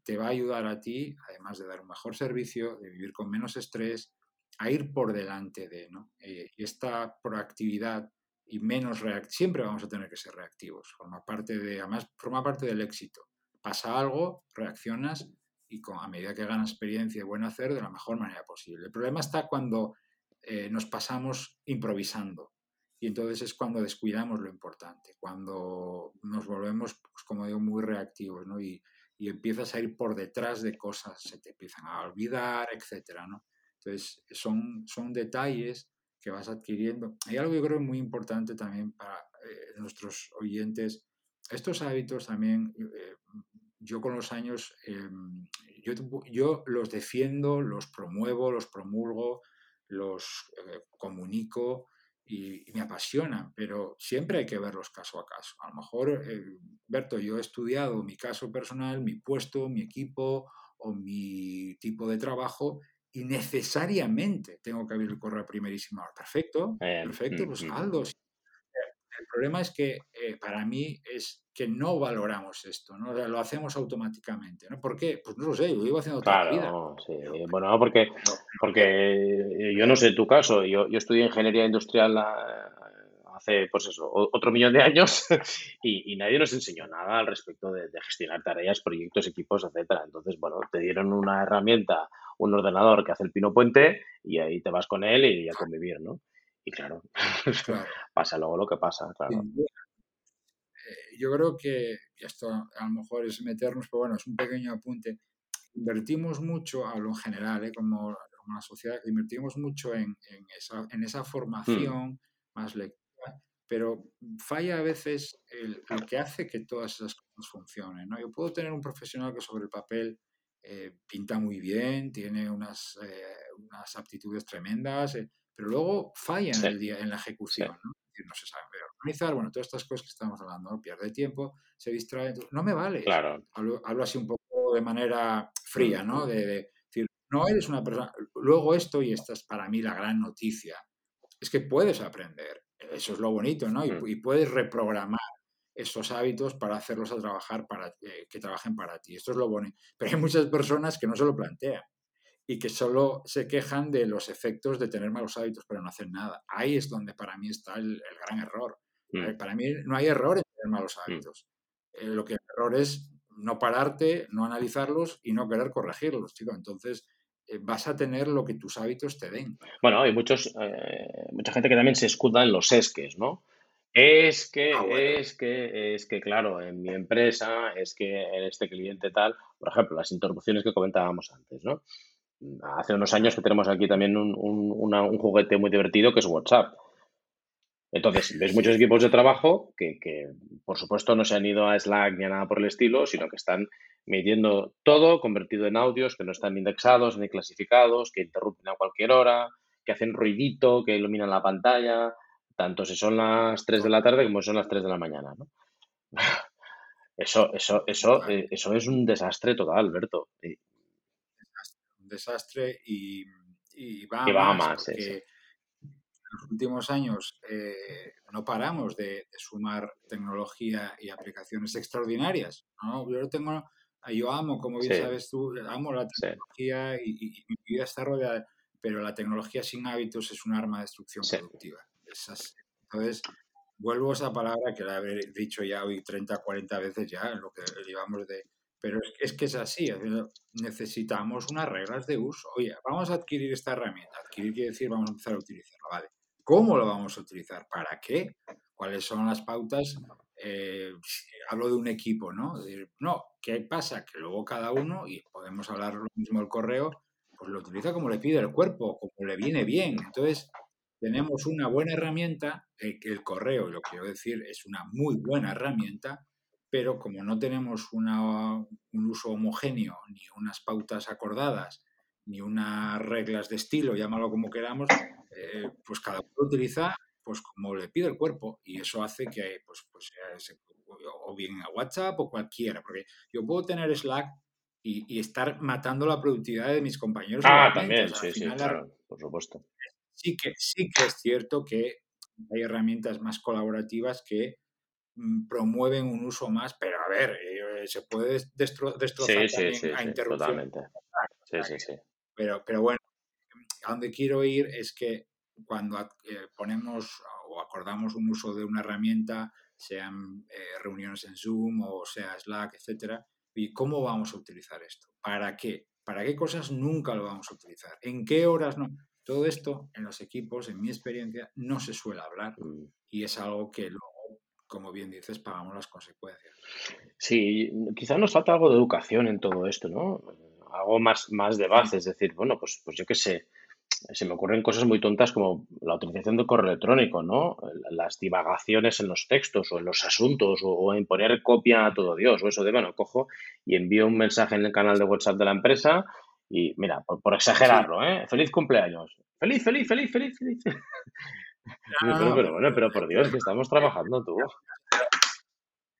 te va a ayudar a ti, además de dar un mejor servicio, de vivir con menos estrés, a ir por delante de, ¿no? Eh, esta proactividad y menos reactivo, siempre vamos a tener que ser reactivos, forma parte de, además forma parte del éxito. Pasa algo, reaccionas y con, a medida que ganas experiencia y buen hacer, de la mejor manera posible. El problema está cuando eh, nos pasamos improvisando, y entonces es cuando descuidamos lo importante, cuando nos volvemos, pues, como digo, muy reactivos, ¿no? Y, y, empiezas a ir por detrás de cosas, se te empiezan a olvidar, etcétera, ¿no? Entonces, son, son detalles que vas adquiriendo. Hay algo que creo muy importante también para eh, nuestros oyentes. Estos hábitos también, eh, yo con los años, em, yo, yo, los defiendo, los promuevo, los promulgo, los eh, comunico, y, me apasionan, pero siempre hay que verlos caso a caso. A lo mejor, eh, Berto, yo he estudiado mi caso personal, mi puesto, mi equipo o mi tipo de trabajo y necesariamente tengo que abrir el correo a primerísima hora. Perfecto, perfecto, pues Aldo, el problema es que eh, para mí es que no valoramos esto, ¿no? lo hacemos automáticamente, ¿no? ¿Por qué? Pues no lo sé, lo iba haciendo toda la vida. Sí. Bueno, porque, porque yo no sé tu caso, yo, yo estudié ingeniería industrial ah, hace, pues eso, otro millón de años y, nadie nos enseñó nada al respecto de, gestionar tareas, proyectos, equipos, etcétera. Entonces, bueno, te dieron una herramienta, un ordenador que hace el pino puente y ahí te vas con él y a convivir, ¿no? Y claro, pasa luego lo que pasa, claro. Eh, yo creo que, esto a lo mejor es meternos, pero bueno, es un pequeño apunte. Invertimos mucho, hablo en general, ¿eh? como, una sociedad, invertimos mucho en, en, esa, en esa, formación más lectura, pero falla a veces el, que hace que todas esas cosas funcionen. ¿no? Yo puedo tener un profesional que sobre el papel eh, pinta muy bien, tiene unas, unas aptitudes tremendas, pero luego falla en, el día, en la ejecución, ¿no? no se sabe organizar, bueno, todas estas cosas que estamos hablando, ¿no? pierde tiempo, se distrae, no me vale. Claro. Hablo, así un poco de manera fría, ¿no? De, decir, no eres una persona. Luego esto, y esta es para mí la gran noticia, es que puedes aprender. Eso es lo bonito, ¿no? Y, mm. puedes reprogramar esos hábitos para hacerlos a trabajar para eh, que trabajen para ti. Esto es lo bonito. Pero hay muchas personas que no se lo plantean y que solo se quejan de los efectos de tener malos hábitos, pero no hacen nada. Ahí es donde para mí está el, gran error. Mm. Para mí no hay error en tener malos mm. hábitos. Eh, lo que hay error es no pararte, no analizarlos y no querer corregirlos, chico. Entonces, eh, vas a tener lo que tus hábitos te den. Bueno, hay muchos, eh, mucha gente que también se escuda en los esques, ¿no? Es que, ah, es que, es que, claro, en mi empresa, es que en este cliente tal, por ejemplo, las interrupciones que comentábamos antes, ¿no? Hace unos años que tenemos aquí también un, un juguete muy divertido que es WhatsApp. Entonces, ves muchos equipos de trabajo que, que, por supuesto, no se han ido a Slack ni a nada por el estilo, sino que están midiendo todo convertido en audios que no están indexados ni clasificados, que interrumpen a cualquier hora, que hacen ruidito, que iluminan la pantalla, tanto si son las 3 de la tarde como si son las 3 de la mañana. ¿no? Eso, eso, eso, eh, eso es un desastre total, Alberto. Un desastre y, va, más. en los últimos años eh, no paramos de, sumar tecnología y aplicaciones extraordinarias. Yo tengo yo amo, como bien sabes tú, amo la tecnología y, mi vida está rodeada, pero la tecnología sin hábitos es un arma de destrucción productiva. Entonces, vuelvo a esa palabra que la habré dicho ya hoy 30, 40 veces ya, lo que llevamos de... Pero es, que es así, necesitamos unas reglas de uso. Oye, vamos a adquirir esta herramienta. Adquirir quiere decir vamos a empezar a utilizarla, ¿vale? ¿Cómo lo vamos a utilizar? ¿Para qué? ¿Cuáles son las pautas eh, hablo de un equipo, ¿no? no, ¿qué pasa? Que luego cada uno, y podemos hablar lo mismo del correo, pues lo utiliza como le pide el cuerpo, como le viene bien. Entonces, tenemos una buena herramienta, eh, el correo, lo quiero decir, es una muy buena herramienta, pero como no tenemos una, un uso homogéneo, ni unas pautas acordadas, ni unas reglas de estilo, llámalo como queramos, eh, pues cada uno utiliza pues como le pide el cuerpo y eso hace que pues, pues o bien a WhatsApp o cualquiera, porque yo puedo tener Slack y, estar matando la productividad de mis compañeros. Ah, también, sí, sí, claro, por supuesto. Sí que, sí que es cierto que hay herramientas más colaborativas que mm, promueven un uso más, pero a ver, eh, se puede destrozar sí, también a interrupción. Totalmente. Sí, sí, sí. Pero, pero bueno, a donde quiero ir es que cuando eh, ponemos o acordamos un uso de una herramienta, sean eh, reuniones en Zoom o sea Slack, etcétera, y cómo vamos a utilizar esto, para qué, para qué cosas nunca lo vamos a utilizar, en qué horas no. Todo esto en los equipos, en mi experiencia, no se suele hablar mm. y es algo que luego, como bien dices, pagamos las consecuencias. Sí, quizás nos falta algo de educación en todo esto, ¿no? Algo más, más de base, es decir, bueno, pues, pues yo qué sé, se me ocurren cosas muy tontas como la utilización del correo electrónico, ¿no? Las divagaciones en los textos o en los asuntos o, en poner copia a todo Dios o eso de, bueno, cojo y envío un mensaje en el canal de WhatsApp de la empresa y, mira, por, exagerarlo, ¿eh? Feliz cumpleaños. Feliz, feliz, feliz, feliz, feliz. pero, bueno, pero por Dios, que estamos trabajando tú.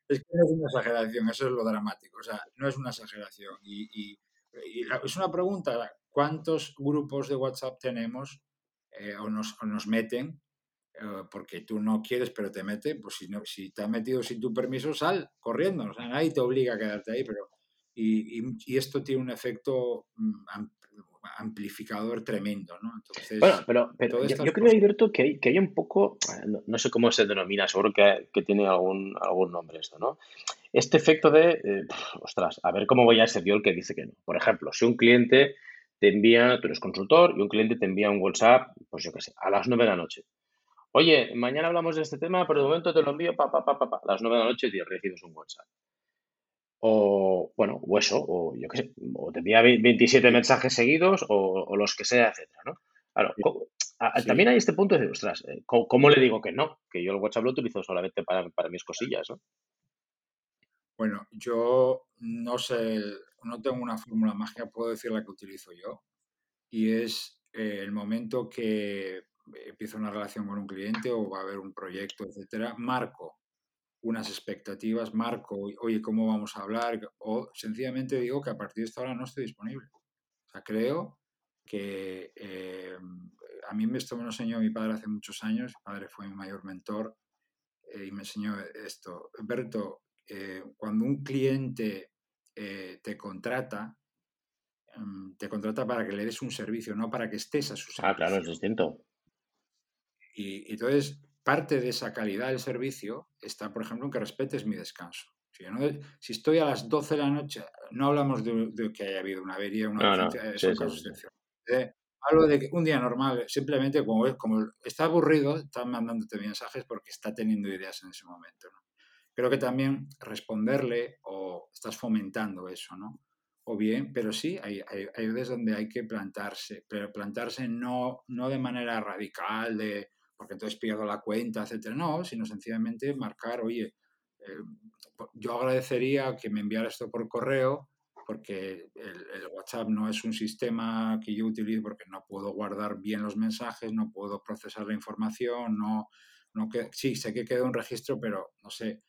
Es que no es una exageración, eso es lo dramático. O sea, no es una exageración. Y, es una pregunta cuántos grupos de WhatsApp tenemos eh, o, nos, nos, meten eh, porque tú no quieres pero te mete, pues si, no, si te ha metido sin tu permiso, sal corriendo, o sea, nadie te obliga a quedarte ahí, pero y, y, esto tiene un efecto mm, amplificador tremendo, ¿no? Entonces, bueno, pero, pero yo, creo, Alberto, que hay, que hay un poco, no, sé cómo se denomina, seguro que, que, tiene algún, algún nombre esto, ¿no? Este efecto de, eh, ostras, a ver cómo voy a ser yo el que dice que no. Por ejemplo, si un cliente te envía, tú eres consultor y un cliente te envía un WhatsApp, pues yo qué sé, a las 9 de la noche. Oye, mañana hablamos de este tema, pero de momento te lo envío pa, pa, pa, pa, a las 9 de la noche y recibes un WhatsApp. O, bueno, o eso, o yo qué sé, o te envía 27 mensajes seguidos o, los que sea, etcétera, ¿no? Claro, también hay este punto de, ostras, eh, ¿cómo, le digo que no? Que yo el WhatsApp lo utilizo solamente para, para mis cosillas, ¿no? Bueno, yo no sé, no tengo una fórmula mágica, puedo decir la que utilizo yo. Y es eh, el momento que empiezo una relación con un cliente o va a haber un proyecto, etcétera, marco unas expectativas, marco, oye, ¿cómo vamos a hablar? O sencillamente digo que a partir de esta hora no estoy disponible. O sea, creo que eh, a mí esto me lo enseñó mi padre hace muchos años, mi padre fue mi mayor mentor eh, y me enseñó esto. Berto, eh, cuando un cliente te contrata, em, te contrata para que le des un servicio, no para que estés a su servicio. Ah, claro, es distinto. Y, entonces, parte de esa calidad del servicio está, por ejemplo, en que respetes mi descanso. Si, estoy a las 12 de la noche, no hablamos de, que haya habido una avería, una no, eh, hablo de que un día normal, simplemente como, como está aburrido, está mandándote mensajes porque está teniendo ideas en ese momento. Creo que también responderle o estás fomentando eso, ¿no? O bien, pero sí, hay, hay, veces donde hay que plantarse, pero plantarse no, no de manera radical, de porque entonces pierdo la cuenta, etcétera, no, sino sencillamente marcar, oye, eh, yo agradecería que me enviara esto por correo porque el, WhatsApp no es un sistema que yo utilizo porque no puedo guardar bien los mensajes, no puedo procesar la información, no, no que, sí, sé que queda un registro, pero no sé,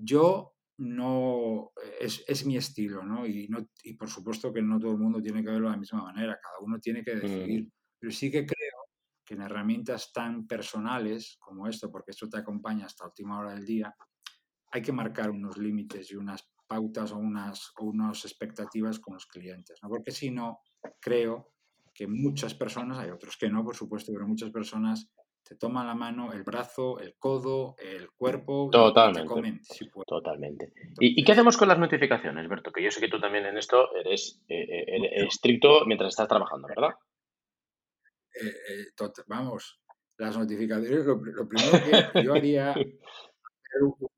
yo no, es, es mi estilo, ¿no? Y, ¿no? y por supuesto que no todo el mundo tiene que verlo de la misma manera, cada uno tiene que decidir, mm. pero sí que creo que en herramientas tan personales como esto, porque esto te acompaña hasta última hora del día, hay que marcar unos límites y unas pautas o unas, o unas expectativas con los clientes, ¿no? Porque si no, creo que muchas personas, hay otros que no, por supuesto, pero muchas personas te toman la mano, el brazo, el codo, el cuerpo totalmente, y te comen, Totalmente. ¿Y, qué hacemos con las notificaciones, Berto? Que yo sé que tú también en esto eres eh, eh, estricto mientras estás trabajando, ¿verdad? Eh, vamos, las notificaciones, lo, lo, primero que yo haría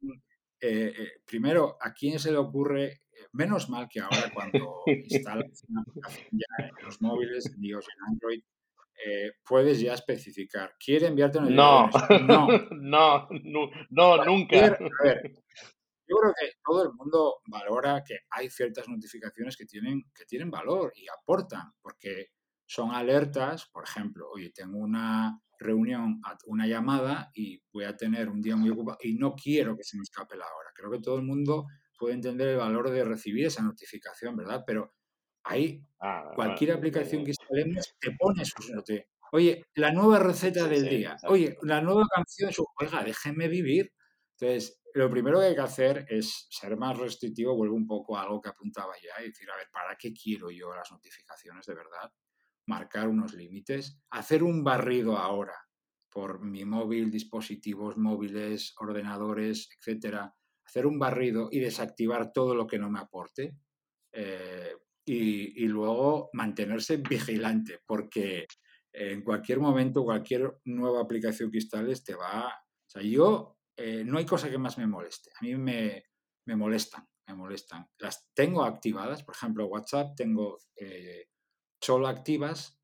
eh, eh, primero, ¿a quién se le ocurre? Eh, menos mal que ahora cuando instalas una aplicación ya en los móviles, en iOS en Android, puedes ya especificar. ¿Quiere enviarte una No, no, no, no, nunca. A ver, yo creo que todo el mundo valora que hay ciertas notificaciones que tienen, que tienen valor y aportan, porque son alertas, por ejemplo, oye, tengo una reunión, una llamada y voy a tener un día muy ocupado y no quiero que se me escape la hora. Creo que todo el mundo puede entender el valor de recibir esa notificación, ¿verdad? Pero ahí, ah, cualquier aplicación que instalemos te pone sus notas. Oye, la nueva receta del día. Oye, la nueva canción. Oiga, déjeme vivir. Entonces, lo primero que hay que hacer es ser más restrictivo. Vuelvo un poco a algo que apuntaba ya y decir, a ver, ¿para qué quiero yo las notificaciones de verdad? Marcar unos límites, hacer un barrido ahora por mi móvil, dispositivos móviles, ordenadores, etcétera, hacer un barrido y desactivar todo lo que no me aporte. Eh, y, luego mantenerse vigilante, porque en cualquier momento, cualquier nueva aplicación que instales te va. O sea, yo eh, no hay cosa que más me moleste. A mí me, me molestan, me molestan. Las tengo activadas, por ejemplo, WhatsApp tengo eh, solo activas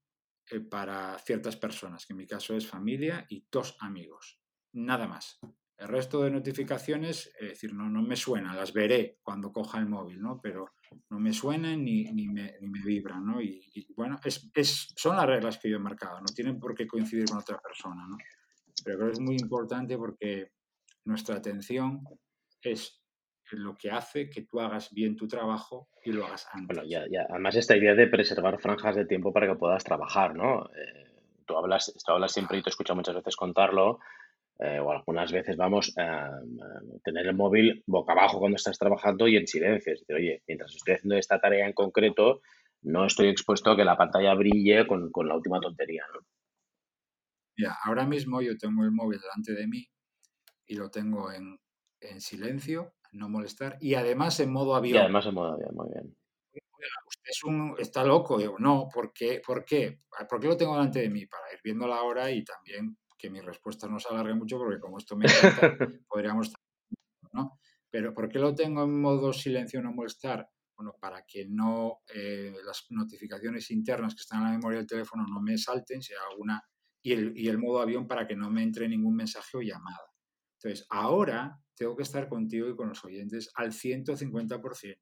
eh, para ciertas personas, que en mi caso es familia y dos amigos, nada más. El resto de notificaciones, es decir, no, no me suenan, las veré cuando coja el móvil, ¿no? Pero no me suenan ni, ni, me, ni me, vibran, ¿no? Y, bueno, es, es, son las reglas que yo he marcado, no tienen por qué coincidir con otra persona, ¿no? Pero creo que es muy importante porque nuestra atención es lo que hace que tú hagas bien tu trabajo y lo hagas antes. Bueno, ya, ya. Además, esta idea de preservar franjas de tiempo para que puedas trabajar, ¿no? Eh, tú, hablas, tú hablas siempre y te escucho muchas veces contarlo, eh, o algunas veces vamos a tener el móvil boca abajo cuando estás trabajando y en silencio. Es decir, oye, mientras estoy haciendo esta tarea en concreto, no estoy expuesto a que la pantalla brille con, con la última tontería, ¿no? Mira, ahora mismo yo tengo el móvil delante de mí y lo tengo en, en silencio no molestar, y además en modo avión. Y además en modo avión, muy bien. Usted es un, está loco. Digo, no, ¿por qué? ¿Por qué? Ah, ¿Por qué lo tengo delante de mí? Para ir viendo la hora y también que mi respuesta no se alargue mucho, porque como esto me encanta, podríamos... ¿no? Pero ¿por qué lo tengo en modo silencio no molestar? Bueno, para que no eh, las notificaciones internas que están en la memoria del teléfono no me salten, sea alguna, y el, y el modo avión para que no me entre ningún mensaje o llamada. Entonces, ahora tengo que estar contigo y con los oyentes al 150%.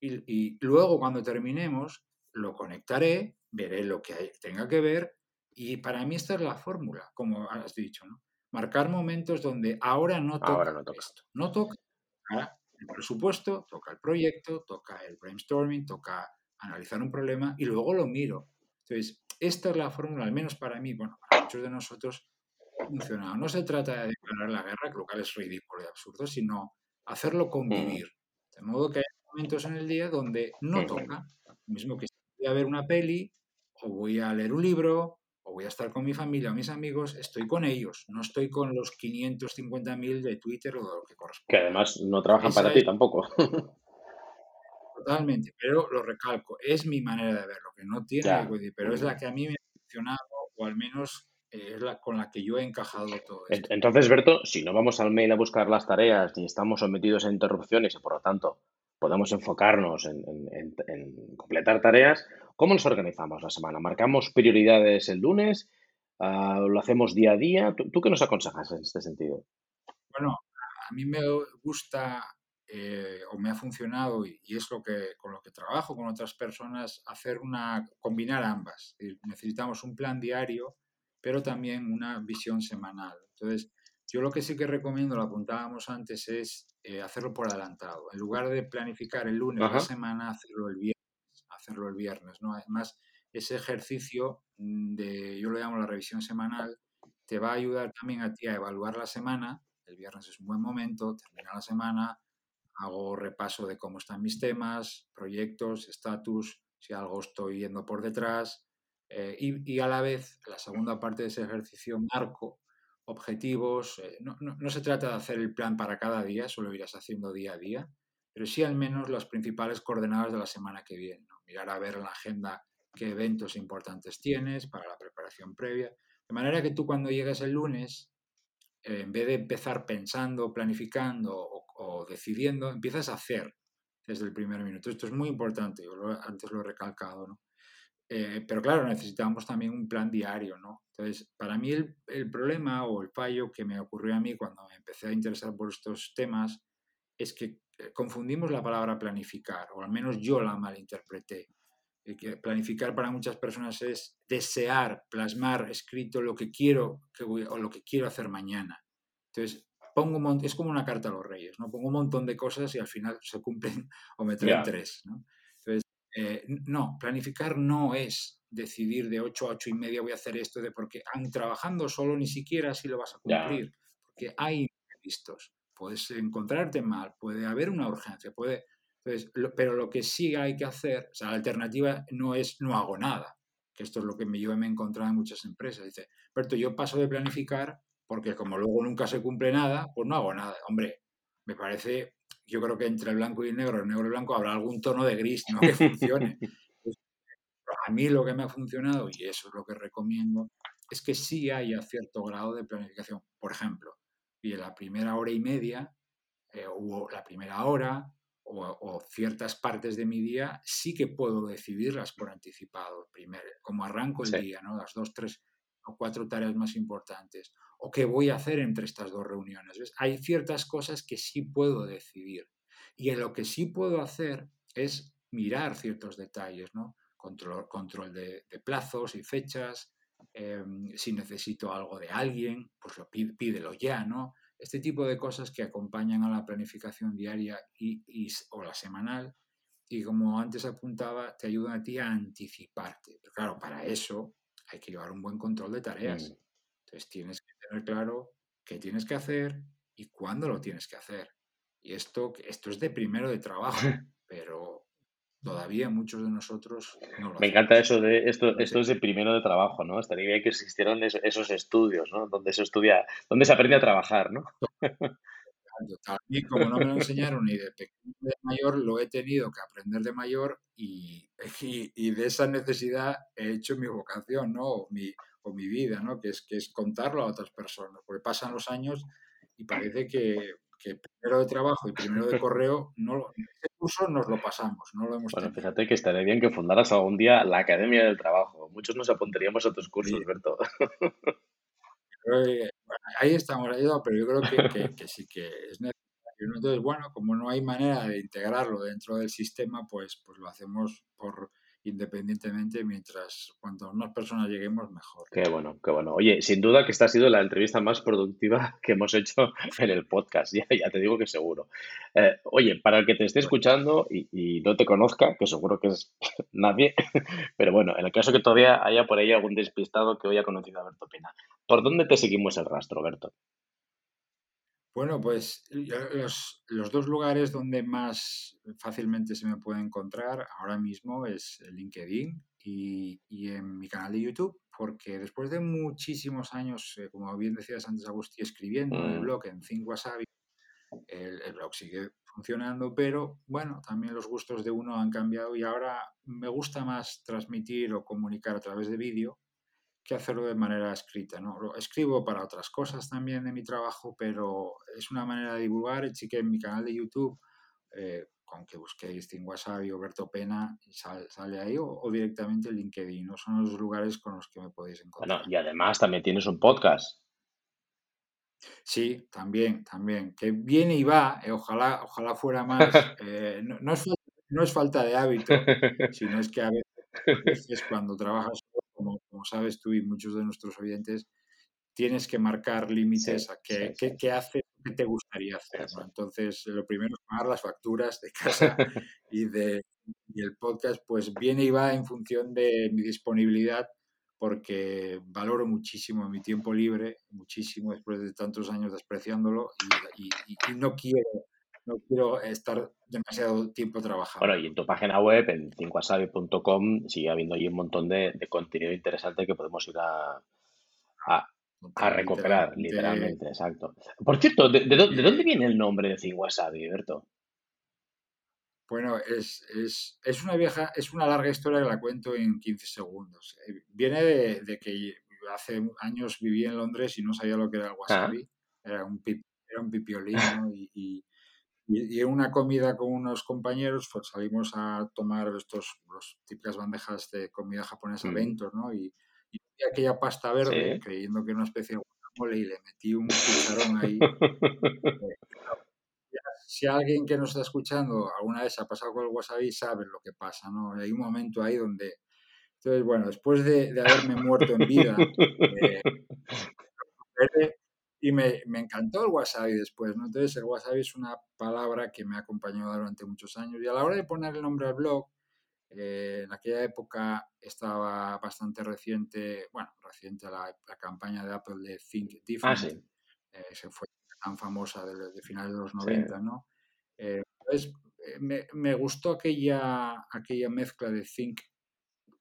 Y, y luego, cuando terminemos, lo conectaré, veré lo que tenga que ver y para mí esta es la fórmula, como has dicho, ¿no? Marcar momentos donde ahora no toca, no toca. esto. No toca el presupuesto, toca el proyecto, toca el brainstorming, toca analizar un problema y luego lo miro. Entonces, esta es la fórmula, al menos para mí, bueno, para muchos de nosotros, funcionado. No se trata de declarar la guerra, que lo cual es ridículo y absurdo, sino hacerlo convivir. De modo que hay momentos en el día donde no toca. Mismo que si voy a ver una peli, o voy a leer un libro, o voy a estar con mi familia o mis amigos, estoy con ellos, no estoy con los 550.000 de Twitter o de lo que corresponde. Que además no trabajan para ti tampoco. Totalmente, pero lo recalco, es mi manera de verlo, que no tiene pero es la que a mí me ha funcionado, o al menos es la con la que yo he encajado todo esto. Entonces, Berto, si no vamos al mail a buscar las tareas ni estamos sometidos a interrupciones y por lo tanto podemos enfocarnos en, completar tareas, ¿cómo nos organizamos la semana? ¿Marcamos prioridades el lunes? Ah, ¿Lo hacemos día a día? ¿Tú, qué nos aconsejas en este sentido? Bueno, a mí me gusta eh, o me ha funcionado y, es lo que con lo que trabajo con otras personas hacer una combinar ambas. Necesitamos un plan diario, pero también una visión semanal. Entonces, yo lo que sí que recomiendo, lo apuntábamos antes, es eh, hacerlo por adelantado. En lugar de planificar el lunes de la semana, hacerlo el viernes. Hacerlo el viernes, ¿no? Además, ese ejercicio mm, de, yo lo llamo la revisión semanal, te va a ayudar también a ti a evaluar la semana. El viernes es un buen momento, termina la semana, hago repaso de cómo están mis temas, proyectos, estatus, si algo estoy yendo por detrás. Eh, y, a la vez, la segunda parte de ese ejercicio, marco objetivos. Eh, no, se trata de hacer el plan para cada día, eso lo irás haciendo día a día, pero sí al menos las principales coordenadas de la semana que viene. Mirar a ver en la agenda qué eventos importantes tienes para la preparación previa. De manera que tú cuando llegues el lunes, eh, en vez de empezar pensando, planificando o, decidiendo, empiezas a hacer desde el primer minuto. Esto es muy importante, yo antes lo he recalcado, ¿no? Eh, pero claro, necesitamos también un plan diario, ¿no? Entonces, para mí el, el, problema o el fallo que me ocurrió a mí cuando me empecé a interesar por estos temas es que eh, confundimos la palabra planificar, o al menos yo la malinterpreté. Que planificar para muchas personas es desear, plasmar escrito lo que quiero que o lo que quiero hacer mañana. Entonces, pongo un es como una carta a los reyes, ¿no? Pongo un montón de cosas y al final se cumplen o me traen tres, ¿no? Eh, no, planificar no es decidir de 8 a 8 y media voy a hacer esto, de porque aun trabajando solo ni siquiera así lo vas a cumplir, porque hay imprevistos, puedes encontrarte mal, puede haber una urgencia, puede... Entonces, pero lo que sí hay que hacer, o sea, la alternativa no es no hago nada, que esto es lo que yo me he encontrado en muchas empresas. Dice, Berto, yo paso de planificar porque como luego nunca se cumple nada, pues no hago nada. Hombre, me parece yo creo que entre el blanco y el negro, el negro y el blanco, habrá algún tono de gris ¿no? que funcione. a mí lo que me ha funcionado, y eso es lo que recomiendo, es que sí haya cierto grado de planificación. Por ejemplo, y en la primera hora y media, eh, o la primera hora, o, ciertas partes de mi día, sí que puedo decidirlas por anticipado, primero, como arranco el día, ¿no? Las dos, tres o cuatro tareas más importantes o qué voy a hacer entre estas dos reuniones. Hay ciertas cosas que sí puedo decidir y en lo que sí puedo hacer es mirar ciertos detalles, ¿no? Control, control de, plazos y fechas, em, si necesito algo de alguien, pues lo pídelo ya, ¿no? Este tipo de cosas que acompañan a la planificación diaria y, o la semanal y como antes apuntaba, te ayudan a ti a anticiparte. Pero claro, para eso hay que llevar un buen control de tareas. Mm. Entonces tienes tener claro qué tienes que hacer y cuándo lo tienes que hacer. Y esto, esto es de primero de trabajo, pero todavía muchos de nosotros no lo Me encanta eso de esto, esto es de primero de trabajo, ¿no? Estaría bien que existieran esos estudios, ¿no? Donde se estudia, donde se aprende a trabajar, ¿no? También, como no me lo enseñaron ni de pequeño ni de mayor, lo he tenido que aprender de mayor y, y, de esa necesidad he hecho mi vocación, ¿no? Mi, mi vida, ¿no? Que es, que es contarlo a otras personas, porque pasan los años y parece que, primero de trabajo y primero de correo, no, ese curso nos lo pasamos, no lo hemos Bueno, fíjate que estaría bien que fundaras algún día la Academia del Trabajo. Muchos nos apuntaríamos a tus cursos, Berto. ahí estamos, pero yo creo que, que, sí que es necesario. Entonces, bueno, como no hay manera de integrarlo dentro del sistema, pues, pues lo hacemos por independientemente, mientras cuanto más personas lleguemos, mejor. Qué bueno, qué bueno. Oye, sin duda que esta ha sido la entrevista más productiva que hemos hecho en el podcast, ya, te digo que seguro. Eh, oye, para el que te esté escuchando y, no te conozca, que seguro que es nadie, pero bueno, en el caso que todavía haya por ahí algún despistado que hoy ha conocido a Berto Pena, ¿por dónde te seguimos el rastro, Berto? Bueno, pues los, los, dos lugares donde más fácilmente se me puede encontrar ahora mismo es LinkedIn y, y en mi canal de YouTube, porque después de muchísimos años, eh, como bien decías antes, Agustí, escribiendo en el mm. blog en Think Wasabi, el, el, blog sigue funcionando, pero bueno, también los gustos de uno han cambiado y ahora me gusta más transmitir o comunicar a través de vídeo que hacerlo de manera escrita. ¿no? Lo escribo para otras cosas también de mi trabajo, pero es una manera de divulgar. Sí que en mi canal de YouTube, eh, con que busquéis Team Wasabi o Berto Pena, sale ahí, o, directamente LinkedIn. ¿no? Son los lugares con los que me podéis encontrar. Bueno, y además también tienes un podcast. Sí, también, también. Que viene y va, eh, ojalá, ojalá fuera más. Eh, no, no, es, no, es, falta de hábito, sino es que a veces cuando trabajas como, sabes tú y muchos de nuestros oyentes, tienes que marcar límites a qué, qué, haces, qué te gustaría hacer. Entonces, lo primero es pagar las facturas de casa y, de, y el podcast, pues viene y va en función de mi disponibilidad, porque valoro muchísimo mi tiempo libre, muchísimo después de tantos años despreciándolo y, y no quiero no quiero estar demasiado tiempo trabajando. Bueno, y en tu página web, en 5asabi.com, sigue habiendo ahí un montón de, contenido interesante que podemos ir a, a, recuperar, literalmente, exacto. Por cierto, ¿de, dónde viene el nombre de 5Wasabi, Berto? Bueno, es, una vieja, es una larga historia que la cuento en 15 segundos. Eh, viene de, que hace años viví en Londres y no sabía lo que era el ah. wasabi. Era un, era un pipiolín, y y, en una comida con unos compañeros, pues salimos a tomar estos, los típicas bandejas de comida japonesa, ventos, ¿no? Y, y aquella pasta verde, creyendo que era una especie de guacamole, y le metí un cucharón ahí. Eh, si alguien que nos está escuchando alguna vez ha pasado con el wasabi, sabe lo que pasa, ¿no? Hay un momento ahí donde... Entonces, bueno, después de, de haberme muerto en vida, eh, y me, me, encantó el wasabi después, ¿no? Entonces el wasabi es una palabra que me ha acompañado durante muchos años y a la hora de poner el nombre al blog, eh, en aquella época estaba bastante reciente, bueno, reciente la, la campaña de Apple de Think ah, Different, eh, se fue tan famosa de, de, finales de los 90, ¿no? Eh, entonces me, me, gustó aquella, aquella mezcla de Think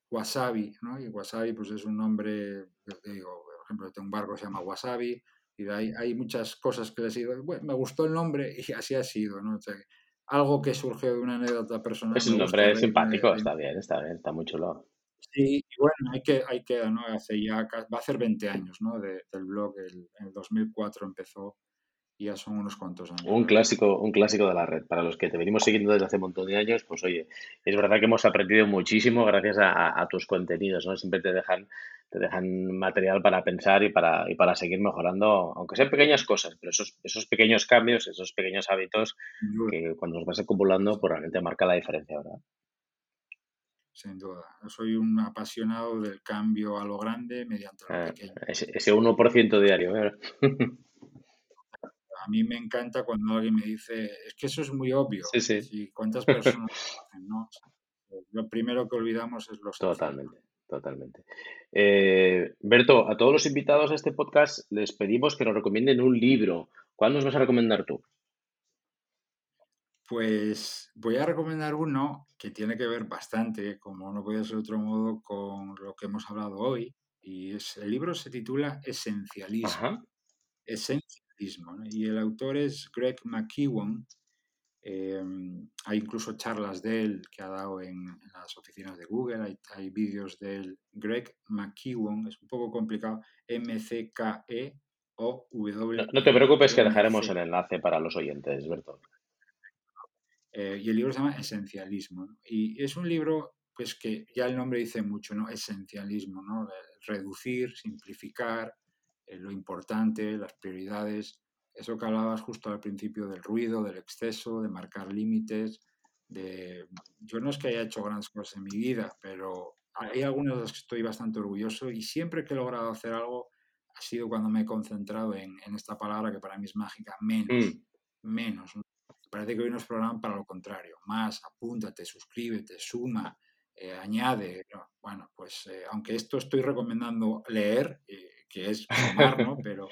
Wasabi, ¿no? Y Wasabi pues es un nombre, digo, por ejemplo, tengo un barco que se llama Wasabi, y hay, hay muchas cosas que les digo, bueno, me gustó el nombre y así ha sido, ¿no? algo que surgió de una anécdota personal. Es un nombre simpático, está bien, está bien, está muy chulo. Sí, y bueno, hay que, hay que, ¿no? Hace ya, va a ser 20 años, ¿no? del blog, el, en el 2004 empezó ya son unos cuantos años. Un clásico, un clásico de la red. Para los que te venimos siguiendo desde hace un montón de años, pues oye, es verdad que hemos aprendido muchísimo gracias a, a tus contenidos, ¿no? Siempre te dejan te dejan material para pensar y para, y para seguir mejorando, aunque sean pequeñas cosas, pero esos, esos pequeños cambios, esos pequeños hábitos que cuando los vas acumulando, pues realmente marca la diferencia, ¿verdad? Sin duda. Yo soy un apasionado del cambio a lo grande mediante lo ah, pequeño. Ese, ese 1% diario, ¿verdad? A mí me encanta cuando alguien me dice, es que eso es muy obvio. Sí, sí. ¿Cuántas personas ¿no? Lo primero que olvidamos es los... Totalmente totalmente. Eh, Berto, a todos los invitados a este podcast les pedimos que nos recomienden un libro. ¿Cuál nos vas a recomendar tú? Pues voy a recomendar uno que tiene que ver bastante, como no puede ser de otro modo, con lo que hemos hablado hoy. Y es, el libro se titula Esencialismo. Y el autor es Greg McKeown, Em, hay incluso charlas de él que ha dado en, las oficinas de Google, hay, vídeos de él. Greg McKeown, es un poco complicado, M-C-K-E-O-W. No, te preocupes que dejaremos el enlace para los oyentes, Berto. Eh, y el libro se llama Esencialismo. Y es un libro pues que ya el nombre dice mucho, ¿no? Esencialismo, ¿no? Reducir, simplificar, eh, lo importante, las prioridades eso que hablabas justo al principio del ruido, del exceso, de marcar límites, de... Yo no es que haya hecho grandes cosas en mi vida, pero hay algunas de las que estoy bastante orgulloso y siempre que he logrado hacer algo ha sido cuando me he concentrado en, en esta palabra que para mí es mágica, menos, Mm. menos. ¿no? Parece que hoy nos programan para lo contrario, más, apúntate, suscríbete, suma, eh, añade. ¿no? Bueno, pues eh, aunque esto estoy recomendando leer, eh, que es sumar, ¿no? Pero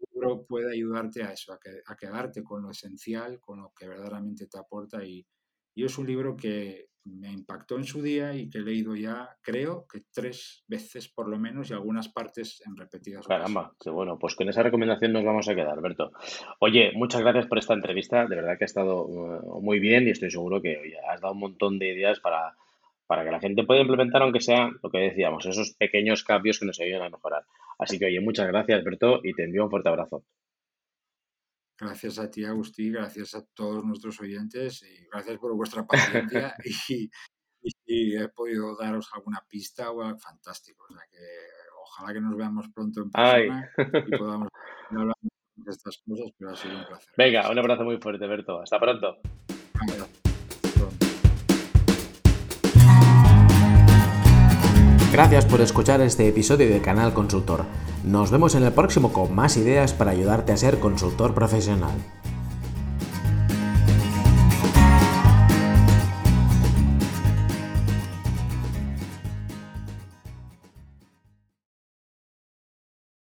el libro puede ayudarte a eso, a, que- a quedarte con lo esencial, con lo que verdaderamente te aporta y, y es un libro que me impactó en su día y que he leído ya, creo que tres veces por lo menos y algunas partes en repetidas ocasiones. Caramba, qué bueno. Pues con esa recomendación nos vamos a quedar, Alberto. Oye, muchas gracias por esta entrevista. De verdad que ha estado uh, muy bien y estoy seguro que oye, has dado un montón de ideas para, para que la gente pueda implementar, aunque sea lo que decíamos, esos pequeños cambios que nos ayuden a mejorar. Así que, oye, muchas gracias, Alberto, y te envío un fuerte abrazo. Gracias a ti, Agustí, gracias a todos nuestros oyentes y gracias por vuestra paciencia y, y si he podido daros alguna pista, fantástico. O sea que ojalá que nos veamos pronto en Ay. persona y podamos hablar de estas cosas, pero ha sido un placer. Venga, Gracias un abrazo muy fuerte, Alberto. Hasta pronto. Hasta Gracias por escuchar este episodio de Canal Consultor. Nos vemos en el próximo con más ideas para ayudarte a ser consultor profesional.